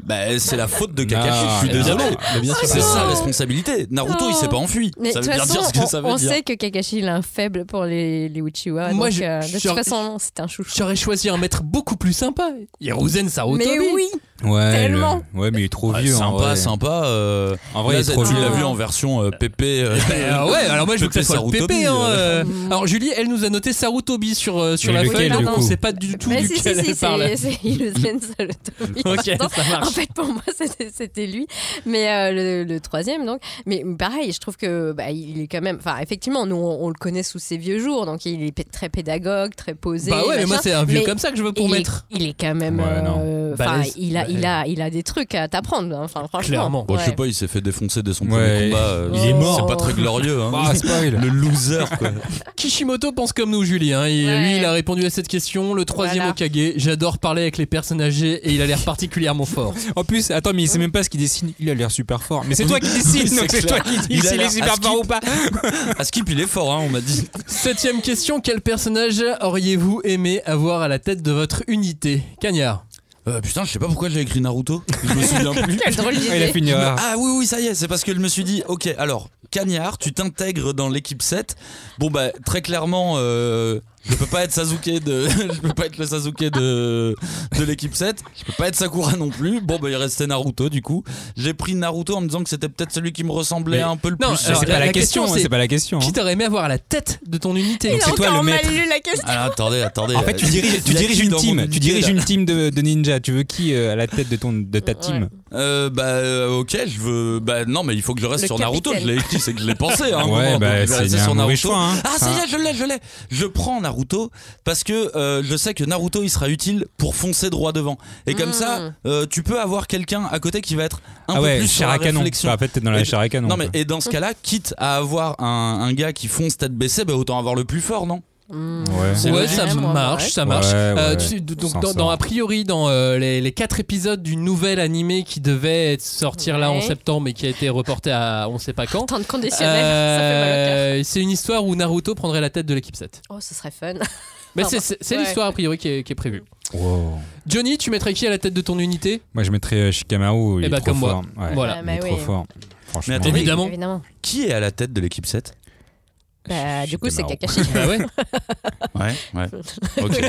Bah, c'est la faute de Kakashi, je suis désolé. non, mais bien sûr. C'est sa responsabilité. Naruto, il s'est pas enfui. Mais ça veut bien façon, dire ce que ça veut on, on dire. sait que Kakashi il a un faible pour les, les Uchiwa. Moi, donc, je- euh, de toute façon, c'est un chouchou. J'aurais choisi un maître beaucoup plus sympa. Hiruzen Sarutobi. Mais oui, Ouais, Tellement. le- ouais, mais il est trop Ouais, vieux. en sympa, vrai. sympa. euh, En vrai, là, il est trop tu l'as vieux. vu en version euh, pépé. euh, Euh, ouais, alors moi je veux que ça Pépé soit le Sarutobi, pépé. Hein, euh. euh. Alors Julie, elle nous a noté Sarutobi sur, euh, sur Mais la lequel, feuille. du donc coup on sait pas du tout Mais si, duquel si, si, elle parle. c'est c'est Illusion Sarutobi. Ok, ça marche. En fait, pour moi, c'était- c'était lui. Mais euh, le, le troisième, donc. Mais pareil, je trouve que bah, il est quand même. Enfin, effectivement, nous, on, on le connaît sous ses vieux jours, donc il est p- très pédagogue, très posé. Bah ouais, mais moi machin. c'est un vieux Mais comme ça que je veux pour il est- mettre. il est quand même. Ouais, non. euh, Enfin, Balèze. il a, il a, il a des trucs à t'apprendre. hein, Enfin, franchement. Clairement. Bon, je sais Ouais. pas, il s'est fait défoncer dès son Ouais, premier combat. euh, il est mort. C'est pas très glorieux. Hein. Ah, spoil. Le loser, quoi. Kishimoto pense comme nous, Julie. hein. Il- Ouais. Lui, il a répondu à cette question. Le troisième Voilà. Okage. J'adore parler avec les personnes âgées et il a l'air particulièrement fort. En plus, attends, mais il sait même pas ce qu'il dessine. Il a l'air super fort. Mais c'est toi qui C'est donc c'est toi qui dis Il a s'il est l'air super fort ou pas. À Skip, il est fort, hein, on m'a dit. Septième question. Quel personnage auriez-vous aimé avoir à la tête de votre unité? Cagnard. Euh, putain, je sais pas pourquoi j'ai écrit Naruto. Je me souviens plus. Quelle drôle d'idée. Ah, il a fait une erreur. Ah oui, oui, ça y est, c'est parce que je me suis dit, ok, alors, Cagnard, tu t'intègres dans l'équipe 7. Bon, bah, très clairement, euh, je peux pas être Sasuke de. je peux pas être le Sasuke de, de l'équipe 7. Je peux pas être Sakura non plus. Bon, bah, il restait Naruto, du coup. J'ai pris Naruto en me disant que c'était peut-être celui qui me ressemblait Mais- un peu le non, plus. C'est pas la la question, question, c'est pas la question. Qui hein. t'aurais aimé avoir à la tête de ton unité? C'est toi le mal maître. lu la question. Alors, attendez, attendez. En fait, tu diriges, a diriges une team. Tu diriges une team de, de ninja. Tu veux qui euh, à la tête de ton de ta Ouais. Euh, bah euh, ok, je veux. Bah non, mais il faut que je reste Le sur Naruto. Je l'ai écrit, c'est que je l'ai pensé. Hein, Ouais, moment, bah, donc je vais c'est sur Naruto. choix, hein. Ah ça y Hein. est, je l'ai, je l'ai. Je prends Naruto parce que euh, je sais que Naruto il sera utile pour foncer droit devant. Et comme Mm. ça, euh, tu peux avoir quelqu'un à côté qui va être un Ah peu ouais, plus sur la réflexion. Enfin, en fait, t'es dans la Et- chair à canon. non mais et dans ce cas-là, quitte à avoir un, un gars qui fonce tête baissée, bah autant avoir le plus fort, non? Mmh. Ouais. Ça moi, marche, ça marche. Ouais, Euh, tu- donc dans, a priori dans euh, les, les quatre épisodes du nouvel animé qui devait sortir là en septembre et qui a été reporté à on sait pas quand. Temps de conditionnel, ça fait mal au cœur. Euh, c'est une histoire où Naruto prendrait la tête de l'équipe 7. Oh, ce serait fun. Mais c'est- l'histoire a priori qui est, qui est prévue. Wow. Johnny, tu mettrais qui à la tête de ton unité? Moi, je mettrais euh, Shikamaru. Il Eh est bah, trop comme moi. fort. Ouais, Voilà. Il est Ah, trop fort. Franchement. Mais attendez. Évidemment. Qui est à la tête de l'équipe 7 Bah, du coup, c'est. Kakashi. Ah ouais Ouais, ouais. Ok.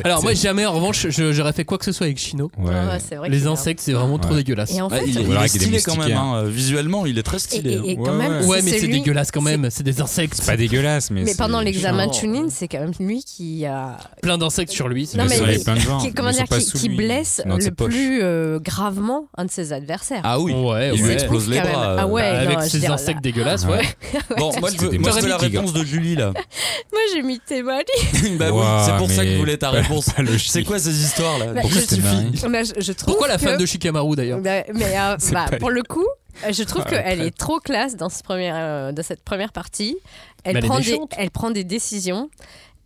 Alors moi jamais en revanche je- j'aurais fait quoi que ce soit avec Shino. Ouais. Ah, c'est vrai Les qu'il est- insectes c'est vraiment trop Ouais. dégueulasse. Et en Ouais, fait, il est, il est stylé quand même. moustiquaires. hein. Visuellement, il est très stylé. et- hein. et quand Ouais, même, ouais. c'est Ouais mais c'est dégueulasse quand même, c'est des insectes. C'est pas dégueulasse, mais. Mais c'est- pendant l'examen de Chunin, c'est quand même lui qui a Plein d'insectes sur lui. c'est Non, Mais il plein de gens. qui, comment Ils sont dire, pas qui, sous qui lui, blesse dans le ses poches. plus euh, gravement un de ses adversaires. Ah oui. Ouais, il lui ouais. explose les Quand même. bras. euh. Ah ouais. Avec ces dire, insectes dégueulasses, Ouais. ouais. Bon, moi je moi, je veux la réponse de Julie là. Moi, j'ai mis Temari. bah oui, c'est pour ça que je voulais ta réponse. C'est quoi ces histoires là Bah, Pourquoi je- c'était marrant Mais je, je trouve Pourquoi la que- femme de Shikamaru d'ailleurs Bah, mais euh, bah, pas pour le coup, euh, je trouve Ah, qu'elle est trop classe dans, ce premier, euh, dans cette première partie. Elle, prend des, méchante. elle prend des décisions.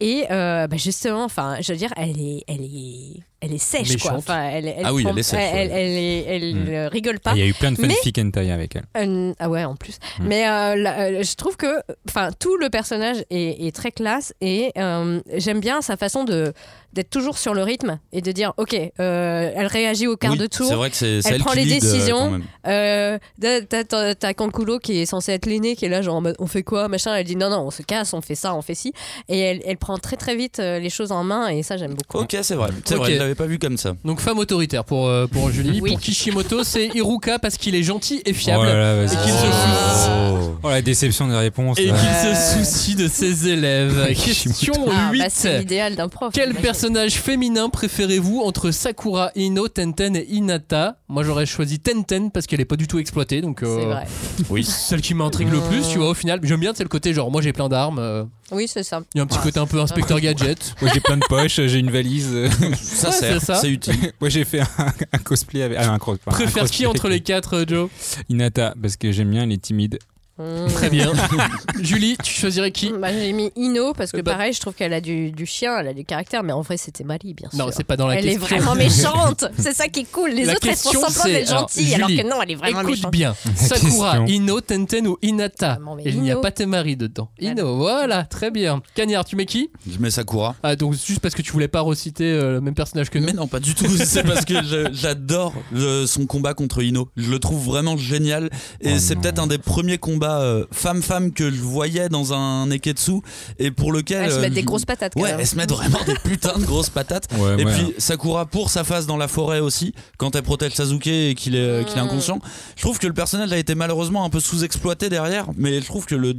Et euh, bah, justement, enfin, je veux dire, elle est, elle est, elle est sèche, quoi. Enfin, elle, elle Ah oui, elle est sèche, Elle, ouais. elle, est- elle Mm. rigole pas. Il y a eu plein de fanfic hentai avec elle. Euh, ah ouais, en plus. Mm. Mais euh, euh, je trouve que, enfin, tout le personnage est, est très classe et euh, j'aime bien sa façon de d'être toujours sur le rythme et de dire, ok, euh, elle réagit au quart Oui, de tour. C'est vrai que Elle elle, prend qui les lead, euh, décisions. Euh, t'as- Kankulo qui est censé être l'aîné qui est là genre on fait quoi machin elle dit non non on se casse on fait ça on fait ci et elle, elle prend très très vite euh, les choses en main et ça j'aime beaucoup Ok, c'est vrai. C'est Ok. vrai, je l'avais pas vu comme ça. Donc femme autoritaire pour, euh, pour Julie. Oui. Pour Kishimoto, c'est Iruka parce qu'il est gentil et fiable. Oh là là, vas-y. et qu'il se soucie. Oh la déception des réponses. Et qu'il Euh. se soucie de ses élèves. Question ah, 8. bah, c'est l'idéal d'un prof Quel j'imagine. Personnage féminin préférez-vous entre Sakura, Ino, Tenten et Hinata? Moi j'aurais choisi Tenten parce qu'elle est pas du tout exploitée donc euh, c'est vrai Oui. celle qui m'intrigue le plus tu vois au final j'aime bien c'est le côté genre moi j'ai plein d'armes euh, oui c'est ça il y a un petit côté un peu inspecteur gadget Moi j'ai plein de poches, j'ai une valise. Ça Ouais, sert, c'est ça. c'est utile. Moi j'ai fait un, un cosplay avec. Ah, un, cros- un préfère cosplay qui entre avec les quatre euh, Joe? Inata, parce que j'aime bien, elle est timide. Mm. Très bien Julie tu choisirais qui? Bah, j'ai mis Ino parce que Bah- pareil je trouve qu'elle a du, du chien elle a du caractère mais en vrai c'était Mali bien sûr non c'est pas dans la elle est question vraiment méchante c'est ça qui est cool les La autres elles question, semblant d'être gentilles alors, que non elle est vraiment Écoute méchante bien, Sakura, question. Ino, Tenten ou Hinata. Ah, il n'y a Ino. pas Temari dedans. Ah Ino, voilà, très bien. Cagnard, tu mets qui? Je mets Sakura. Ah, donc juste parce que tu voulais pas reciter euh, le même personnage que nous. Mais non, pas du tout. C'est parce que j'adore le- son combat contre Ino. Je le trouve vraiment génial. Et Oh c'est peut-être un des premiers combats combat euh, femme-femme que je voyais dans un Neketsu et pour lequel. Elles se euh, mettent des je- grosses patates. Ouais, elles se mettent vraiment des putains de grosses patates. Ouais, Et ouais. puis Sakura pour sa phase dans la forêt aussi, quand elle protège Sasuke et qu'il est, qu'il est Mm. inconscient. Je trouve que le personnage a été malheureusement un peu sous-exploité derrière, mais je trouve que le,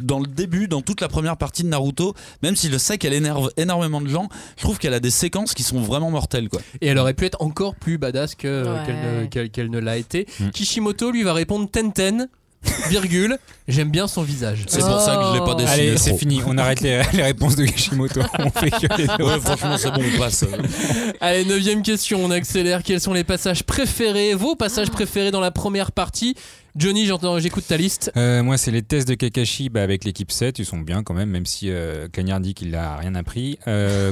dans le début, dans toute la première partie de Naruto, même si je sais qu'elle énerve énormément de gens, je trouve qu'elle a des séquences qui sont vraiment mortelles. Quoi. Et elle aurait pu être encore plus badass que, Ouais. qu'elle, ne, qu'elle- qu'elle ne l'a été. Mm. Kishimoto lui va répondre Tenten, virgule, j'aime bien son visage. C'est pour ça que je l'ai pas dessiné. Allez, c'est fini. On arrête les, les réponses de Kishimoto. On fait que les deux. Ouais, franchement, c'est bon, on passe. Allez, neuvième question, on accélère. Quels sont les passages préférés, vos passages préférés dans la première partie Johnny, j'écoute ta liste. Euh, moi, c'est les tests de Kakashi bah, avec l'équipe 7. Ils sont bien quand même, même si euh, Cagnard dit qu'il a rien appris. Euh,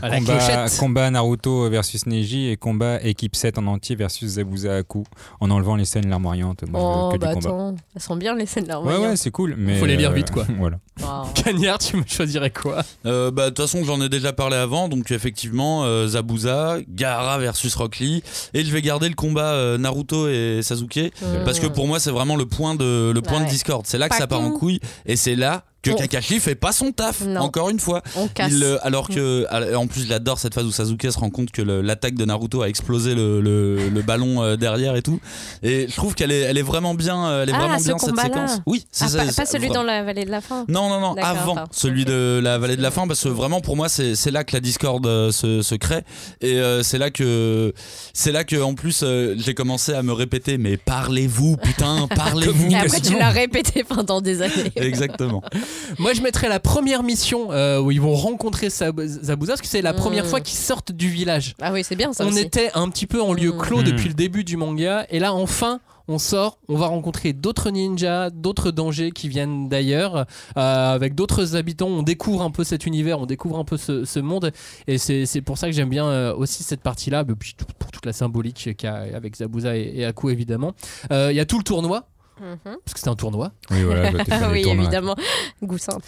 combat, Naruto versus Neji et combat équipe 7 en entier versus Zabuza Aku en enlevant les scènes larmoyantes. Moi, Oh, que bah attends, elles sont bien les scènes là. Ouais, ouais, c'est cool. Mais Faut les lire euh, vite, quoi. voilà. Wow. Cagnard, tu me choisirais quoi? Euh, bah, de toute façon, j'en ai déjà parlé avant, donc effectivement, euh, Zabuza, Gaara versus Rock Lee, et je vais garder le combat euh, Naruto et Sasuke, parce que pour moi, c'est vraiment le point de, le Bah point de discorde. C'est là que Pas ça part en couille, et c'est là que Kakashi fait pas son taf, Non. encore une fois. On casse. Il, euh, alors que, al- en plus, j'adore cette phase où Sasuke se rend compte que l'attaque de Naruto a explosé le, le- le ballon euh, derrière et tout. Et je trouve qu'elle est, elle est vraiment bien, euh, elle est Ah, vraiment ce bien cette séquence. Oui, c'est Ah, ça. pas, celui dans la vallée de la fin. non, non, non, avant celui de la vallée de la fin, parce que vraiment pour moi c'est c'est là que la discorde euh, se, se crée et euh, c'est là que c'est là que en plus euh, j'ai commencé à me répéter mais parlez-vous putain parlez-vous après, tu l'as répété pendant des années. exactement Moi, je mettrais la première mission euh, où ils vont rencontrer Sab- Zabuza, parce que c'est la Mm. première fois qu'ils sortent du village. Ah oui, c'est bien ça on aussi. était un petit peu en lieu Mm. clos Mm. depuis le début du manga, et là, enfin. On sort, on va rencontrer d'autres ninjas, d'autres dangers qui viennent d'ailleurs, euh, avec d'autres habitants. On découvre un peu cet univers, on découvre un peu ce, ce monde, et c'est c'est pour ça que j'aime bien euh, aussi cette partie-là, puis tout- pour toute la symbolique qu'il y a avec Zabuza et, et Aku évidemment. Euh, Il y a tout le tournoi, Mhm. parce que c'est un tournoi. Oui, voilà. oui, évidemment. Goût simple.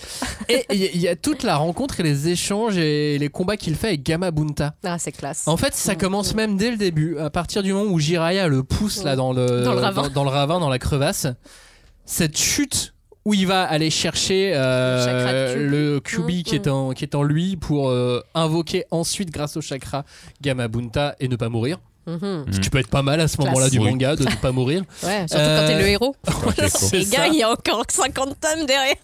Et il y, a- il y a toute la rencontre et les échanges et les combats qu'il fait avec Gamabunta. Ah, c'est classe. En fait, ça Mm, commence mm. même dès le début. À partir du moment où Jiraya le pousse là dans le, Dans le ravin. dans, dans le ravin, dans la crevasse, cette chute où il va aller chercher euh, Le le Kyuubi Mm, qui, est en, qui est en lui pour euh, invoquer ensuite, grâce au chakra, Gamabunta et ne pas mourir. Mhm. Ce qui peut être pas mal à ce moment-là du manga de ne pas mourir. Ouais, surtout quand t'es Euh, le héros. C'est Les gars, il y a encore 50 tonnes derrière.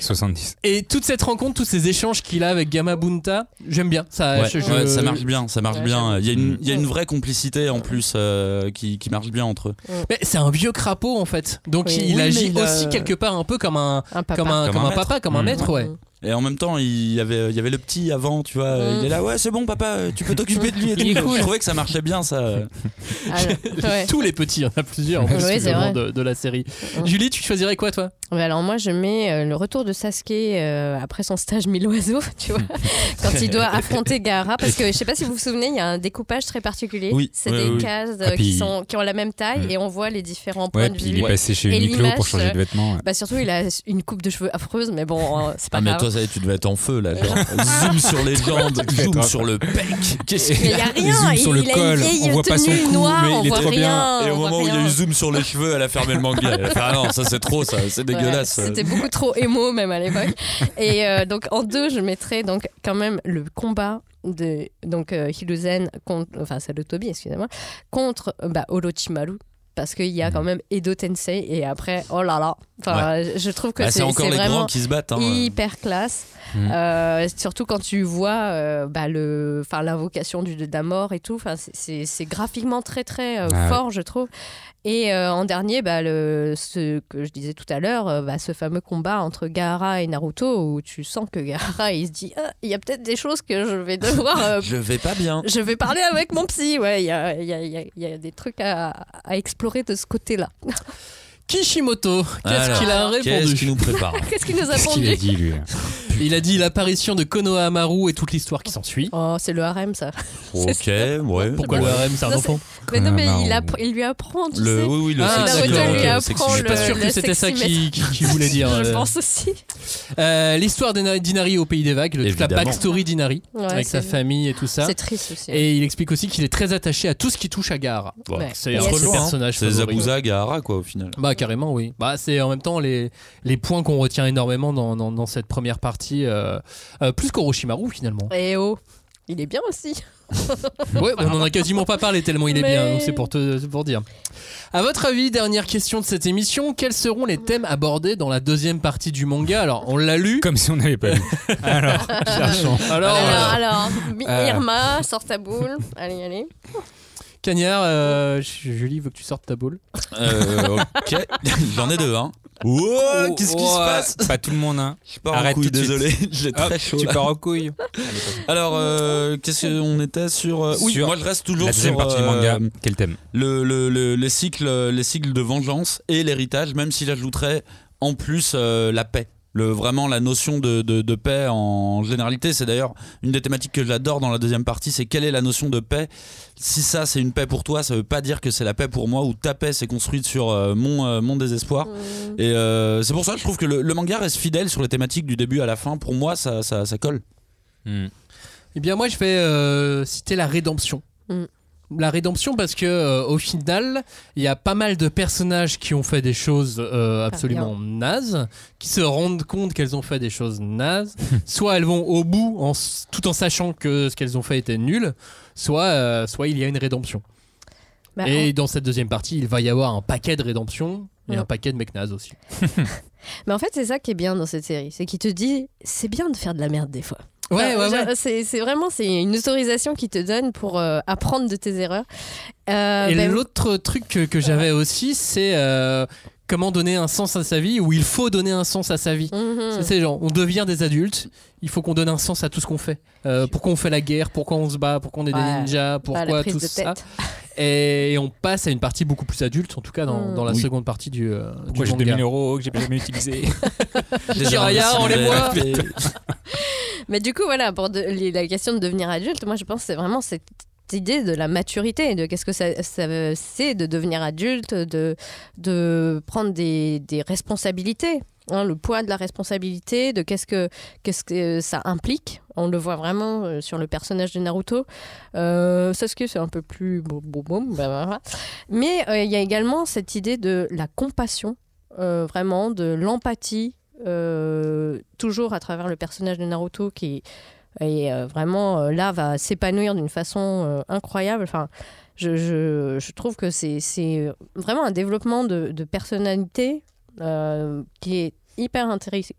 70. Et toute cette rencontre, tous ces échanges qu'il a avec Gamabunta, j'aime bien. Ça, Ouais, je- je- ouais, ça marche bien ça marche Ouais, bien il y a une il y a une vraie complicité en plus euh, qui, qui marche bien entre eux Mais c'est un vieux crapaud en fait. Donc Oui. il Oui, agit aussi quelque part un peu comme un, Un papa. comme un, Comme comme un papa, comme un Mm. maître, ouais. Mhm. Et en même temps il y avait il y avait le petit avant tu vois Mm. il est là ouais c'est bon papa tu peux t'occuper de lui et Il cool. je trouvais que ça marchait bien ça Ah, ouais. Tous les petits, il y en a plusieurs en plus, de, de la série. Julie, tu choisirais quoi toi? Ouais, alors moi je mets euh, le retour de Sasuke euh, après son stage mille oiseaux, tu vois, quand il doit affronter Gaara, parce que je sais pas si vous vous souvenez, il y a un découpage très particulier. Oui, c'est oui, des oui. cases euh, Ah, puis- qui sont qui ont la même taille Mm. et on voit les différents points Ouais, de puis vue. il est passé chez Et Uniqlo pour changer euh, de vêtements. ouais. Bah surtout il a une coupe de cheveux affreuse, mais bon, euh, c'est pas Ah mais grave. toi ça tu devais être en feu là genre zoom sur les jambes zoom sur le pec qu'est-ce Mais qu'il il y a rien, zooms sur le il a col, une on voit pas son cou, noire, mais il est trop bien. Et au moment où il y a eu zoom sur les cheveux, elle a fermé le manga. Elle a fait, ah non, ça c'est trop, ça, c'est Ouais, dégueulasse. C'était beaucoup trop émo même à l'époque. Et euh, donc en deux, je mettrais donc quand même le combat de donc euh, Hiruzen contre enfin c'est le Tobi excusez-moi contre bah, Orochimaru parce qu'il y a quand Mhm. même Edo Tensei et après oh là là enfin je trouve que Bah, c'est encore les vraiment grands qui se battent. hein. hyper classe Mhm. Euh, surtout quand tu vois euh, bah, le enfin l'invocation du de la mort et tout enfin c'est- graphiquement très très euh, Ah ouais. fort je trouve et euh, en dernier bah, le ce que je disais tout à l'heure euh, bah, ce fameux combat entre Gaara et Naruto où tu sens que Gaara il se dit Ah, il y a peut-être des choses que je vais devoir euh, Je vais pas bien. je vais parler avec mon psy ouais il y a, il y, a, il y a- y a des trucs à, à explorer de ce côté là Kishimoto, qu'est-ce qu'il a Qu'est-ce répondu qu'il nous prépare qu'est-ce qu'il nous a Qu'est-ce qu'il a pondu dit lui Il a dit l'apparition de Konoha Amaru et toute l'histoire qui s'ensuit. Oh, c'est le harem, ça. Ok, ouais. Pourquoi le harem, c'est un enfant Mais non, mais Konoha il, Amaru. app- il lui apprend, tu Le, sais. oui, oui, le Ah, sexy- d'accord, lui apprend Je suis pas sûr que c'était ça qui, qui- qui voulait dire. Je euh. pense aussi. Euh, L'histoire d'Ina- d'Inari au pays des vagues, le- toute la backstory d'Inari Ouais, avec sa famille et tout ça. C'est triste aussi. Et il explique aussi qu'il est très attaché à tout ce qui touche à Ouais. C'est un personnages C'est. Zabuza Gaara, quoi, au final. Bah carrément oui. Bah c'est en même temps les, les points qu'on retient énormément dans, dans, dans cette première partie, euh, euh, plus qu'Orochimaru finalement. Et oh, il est bien aussi. Ouais, on en a quasiment pas parlé tellement il est Mais- bien, donc c'est pour te pour dire. À votre avis, dernière question de cette émission, quels seront les thèmes abordés dans la deuxième partie du manga? Alors on l'a lu. Comme si on n'avait pas vu. Alors, cherchons. Alors, Alors, euh, alors, euh. Irma, sors ta boule. Allez, allez. Cagnard, euh, Julie veut que tu sortes ta boule. Euh, ok, j'en ai deux, hein. Wow, qu'est-ce qui se Oh, passe Pas tout le monde, hein. Je pars Arrête en couille, tout de suite. désolé, j'ai Hop, très chaud. tu là. pars aux couilles. Alors, euh, qu'est-ce qu'on était sur euh, Oui, Sur moi je reste toujours La deuxième sur partie du manga, euh, quel thème le, le, le- les cycles, les cycles de vengeance et l'héritage, même si j'ajouterais en plus euh, la paix. Le, vraiment la notion de, de, de paix en généralité, c'est d'ailleurs une des thématiques que j'adore dans la deuxième partie, c'est quelle est la notion de paix. Si ça c'est une paix pour toi, ça veut pas dire que c'est la paix pour moi, ou ta paix s'est construite sur euh, mon, euh, mon désespoir. Et euh, c'est pour ça que je trouve que le, le manga reste fidèle sur les thématiques du début à la fin. Pour moi, ça, ça, ça colle. Hmm. Eh bien moi je vais euh, citer la rédemption. La rédemption parce que euh, au final, il y a pas mal de personnages qui ont fait des choses euh, absolument nazes, qui se rendent compte qu'elles ont fait des choses nazes. soit elles vont au bout en tout en sachant que ce qu'elles ont fait était nul, soit euh, soit il y a une rédemption. Bah, Et dans cette deuxième partie, il va y avoir un paquet de rédemption et un paquet de mecs nazes aussi. Mais en fait, c'est ça qui est bien dans cette série. C'est qu'il te dit, c'est bien de faire de la merde des fois. Ouais, ouais, ouais. C'est c'est vraiment c'est une autorisation qui te donne pour euh, apprendre de tes erreurs. Euh, Et ben, l'autre truc que, que j'avais aussi, c'est euh, comment donner un sens à sa vie, ou il faut donner un sens à sa vie. mhm. C'est- C'est genre, on devient des adultes, il faut qu'on donne un sens à tout ce qu'on fait. Euh, pourquoi on fait la guerre, pourquoi on se bat, pourquoi on est des ninjas, pourquoi tout ça. Et on passe à une partie beaucoup plus adulte, en tout cas dans, Mm. dans la Oui. seconde partie du, euh, du Pourquoi j'ai manga. 2000 euros que j'ai jamais utilisé Jiraya, Déjà, enlève-moi. mais- Mais du coup, voilà, pour la question de devenir adulte, moi je pense que c'est vraiment cette idée de la maturité, de qu'est-ce que ça, c'est de devenir adulte, de, de prendre des, des responsabilités. hein, le poids de la responsabilité, de qu'est-ce que, que ça implique. On le voit vraiment euh, sur le personnage de Naruto. Euh, Sasuke, c'est un peu plus... Mais euh, il y a également cette idée de la compassion, euh, vraiment, de l'empathie, toujours à travers le personnage de Naruto qui est euh, vraiment euh, là va s'épanouir d'une façon euh, incroyable. Enfin, je, trouve que c'est vraiment un développement de, personnalité euh, qui est hyper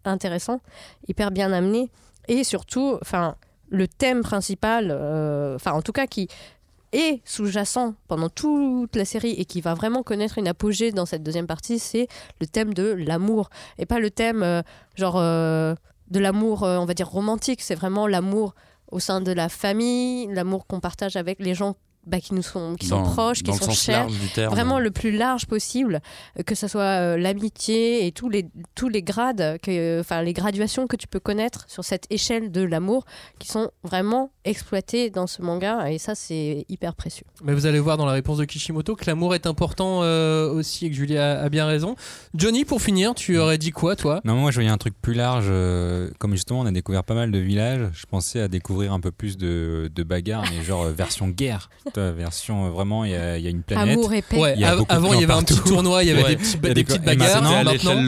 intéressant, hyper bien amené et surtout, enfin, le thème principal, euh, enfin en tout cas qui est sous-jacent pendant toute la série et qui va vraiment connaître une apogée dans cette deuxième partie, c'est le thème de l'amour et pas le thème euh, genre euh, de l'amour, euh, on va dire romantique. C'est vraiment l'amour au sein de la famille, l'amour qu'on partage avec les gens bah, qui nous sont, qui sont Dans- proches, qui sont chers. Vraiment le plus large possible, que ce soit euh, l'amitié et tous les, tous les grades, que, enfin les graduations que tu peux connaître sur cette échelle de l'amour qui sont vraiment exploitées dans ce manga et ça c'est hyper précieux. Mais vous allez voir dans la réponse de Kishimoto que l'amour est important euh, aussi et que Julie a, a bien raison. Johnny, pour finir, tu aurais dit quoi, toi? Non, moi je voyais un truc plus large. euh, comme justement on a découvert pas mal de villages, je pensais à découvrir un peu plus de, de bagarres, mais genre euh, version guerre. Toi, version euh, vraiment, il y, a il y a une planète. Amour et paix. Ouais, Il y a av- beaucoup de avant il y avait un petit tournoi, il y avait Ouais. des, petits- Il y a des des- petites et bagarres.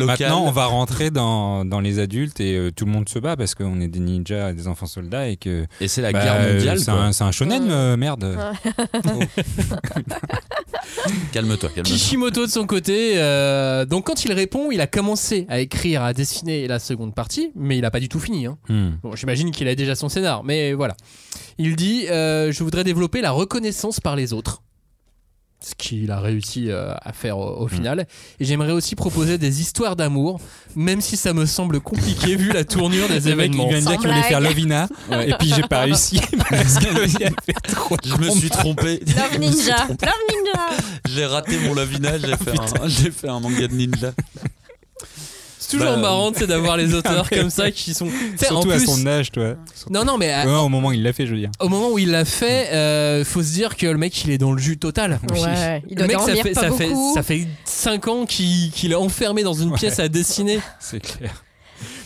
maintenant, on va rentrer dans, dans les adultes et euh, tout le monde se bat parce qu'on est des ninjas, des enfants soldats et que Et c'est la bah, guerre mondiale. C'est un, shonen, euh, merde. Calme-toi, calme-toi. Kishimoto de son côté, euh, donc quand il répond, il a commencé à écrire, à dessiner la seconde partie, mais il a pas du tout fini. hein. Hmm. Bon, j'imagine qu'il a déjà son scénar, mais voilà. Il dit euh, Je voudrais développer la reconnaissance par les autres. Ce qu'il a réussi euh, à faire au, au final. Et j'aimerais aussi proposer des histoires d'amour, même si ça me semble compliqué vu la tournure des mec, il événements. vient de dire Sans qu'il voulait faire. Lovina et puis j'ai pas réussi parce qu'il a fait trop Je me suis trompé. Love Ninja, Love Ninja. J'ai raté mon Lavina, j'ai fait, un, j'ai fait un manga de ninja. C'est toujours Bah, marrant sais, d'avoir les auteurs comme ça qui sont. sais, en Surtout à plus- son âge, toi. Non, non, mais à- Ouais, au moment où il l'a fait, je veux dire. au moment où il l'a fait, euh, faut se dire que le mec il est dans le jus total. Ouais, il Le doit mec, ça dormir fait, pas ça, fait, beaucoup. ça fait 5 ans qu'il est enfermé dans une Ouais. pièce à dessiner. C'est clair.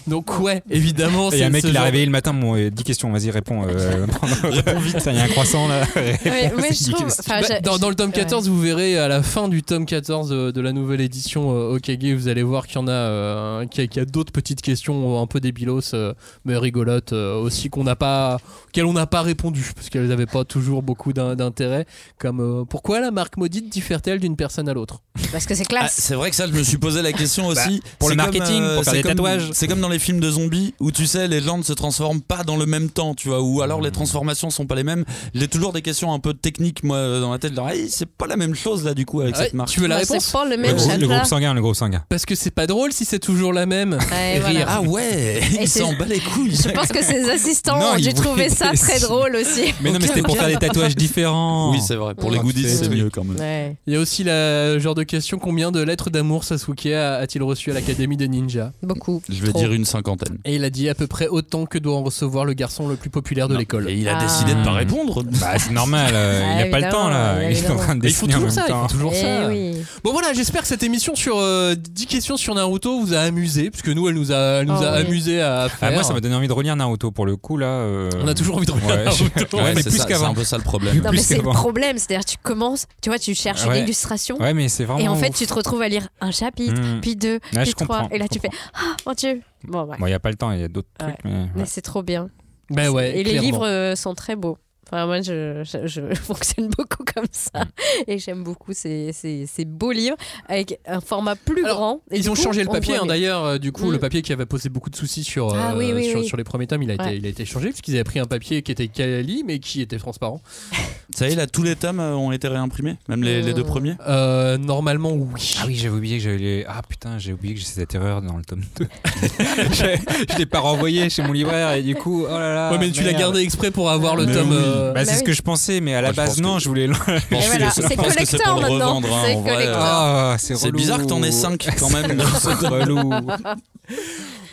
Donc, ouais, évidemment. Il y a c'est un mec qui l'a réveillé le matin, bon, euh, 10 questions, vas-y, réponds. euh, réponds vite. Il y a un croissant là. Ouais, je trouve- Bah, dans, dans le tome ouais. 14, vous verrez à la fin du tome 14 de, de la nouvelle édition euh, Okage, vous allez voir qu'il y en a, euh, qu'il y a, d'autres petites questions un peu débilos, euh, mais rigolotes euh, aussi qu'on n'a pas, auxquelles on n'a pas répondu parce qu'elles n'avaient pas toujours beaucoup d'in- d'intérêt. Comme euh, pourquoi la marque maudite diffère-t-elle d'une personne à l'autre? Parce que c'est Ah, classe. c'est vrai que ça, je me suis posé la question aussi. pour le comme, marketing, pour faire des comme- tatouages. C'est comme dans les films de zombies où tu sais, les gens ne se transforment pas dans le même temps, tu vois, ou alors les transformations sont pas les mêmes. J'ai toujours des questions un peu techniques, moi, dans la tête. Genre, Hey, c'est pas la même chose là, du coup, avec Ouais, cette marque. Tu veux la Bah, réponse c'est pas le Le, même groupe- le chakra. groupe sanguin, le groupe sanguin. Parce que c'est pas drôle si c'est toujours la même. Ouais, voilà. Ah ouais, il s'en bat les couilles. Je pense que ses assistants Non, ont dû trouver ça très drôle aussi. Mais non, mais c'était pour faire des tatouages différents. Oui, c'est vrai. Pour les goodies, c'est- mieux quand même. Ouais. Il y a aussi le genre de question combien de lettres d'amour Sasuke a-t-il reçu à l'Académie des ninjas Beaucoup. Je vais dire une cinquantaine. Et il a dit à peu près autant que doit en recevoir le garçon le plus populaire de l'école. Et il a Ah. décidé de pas répondre. Bah, c'est normal, euh, il Ah, a pas le temps là. Il est en train de il faut en toujours même ça, il temps. faut toujours Eh ça. oui. Bon voilà, j'espère que cette émission sur euh, 10 questions sur Naruto vous a amusé, puisque nous elle nous a, elle nous Oh, a oui. amusé à faire. Ah, moi, ça m'a donné envie de relire Naruto pour le coup là. euh, On a toujours envie de regarder Ouais, Naruto. Ouais, mais c'est plus ça, c'est qu'avant. un peu ça le problème. Non, mais Plus c'est le qu'avant. problème. C'est-à-dire, tu commences, tu vois, tu cherches une illustration. Ouais, mais c'est vraiment. Et en fait, tu te retrouves à lire un chapitre, Hmm. puis deux, puis trois. Et là, tu fais Ah, mon Dieu. Bon, ouais. Bon, il n'y a pas le temps, il y a d'autres Ouais. trucs. Mais, c'est trop bien. Ben ouais, Et les livres euh, sont très beaux. Enfin, moi, je, je, je fonctionne beaucoup comme ça. Et j'aime beaucoup ces, ces, ces beaux livres avec un format plus Alors, grand. Et Ils ont coup, changé le on papier hein, d'ailleurs. euh, du coup, Mm. le papier qui avait posé beaucoup de soucis sur, Ah euh, oui, oui, sur, oui. sur les premiers tomes, il a, Ouais. été, il a été changé puisqu'ils avaient pris un papier qui était quali mais qui était transparent. Ça y est, là, tous les tomes euh, ont été réimprimés, même les, les deux premiers? Euh, normalement, oui. Ah oui, j'avais oublié que j'avais. Ah putain, j'ai oublié que j'ai cette erreur dans le tome 2. je je l'ai pas renvoyé chez mon libraire et du coup, oh là là. ouais, mais tu l'as gardé exprès pour avoir le Mais tome. oui. Euh, Bah, c'est Bah ce oui. que je pensais, mais à la base, non, que- je voulais. c'est le maintenant. hein, C'est euh, Ah, bizarre que t'en aies 5 quand même.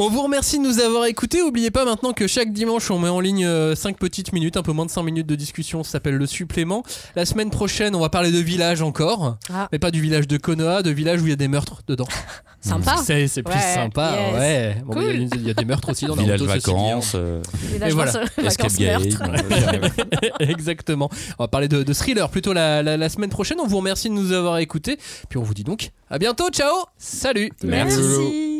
On vous remercie de nous avoir écoutés. N'oubliez pas maintenant que chaque dimanche, on met en ligne 5 petites minutes, un peu moins de 5 minutes de discussion. Ça s'appelle le supplément. La semaine prochaine, on va parler de village encore. Ah. Mais pas du village de Konoha, de village où il y a des meurtres dedans. Sympa. C'est c'est plus Ouais, sympa. yes. Ouais. Bon, Cool. mais il y a- il y, a des meurtres aussi dans Village ceci dit, hein. vacances, euh, Village Et voilà. escape game. Exactement. On va parler de, de thriller plutôt la, la- la semaine prochaine. On vous remercie de nous avoir écoutés. Puis on vous dit donc à bientôt. Ciao. Salut. Merci.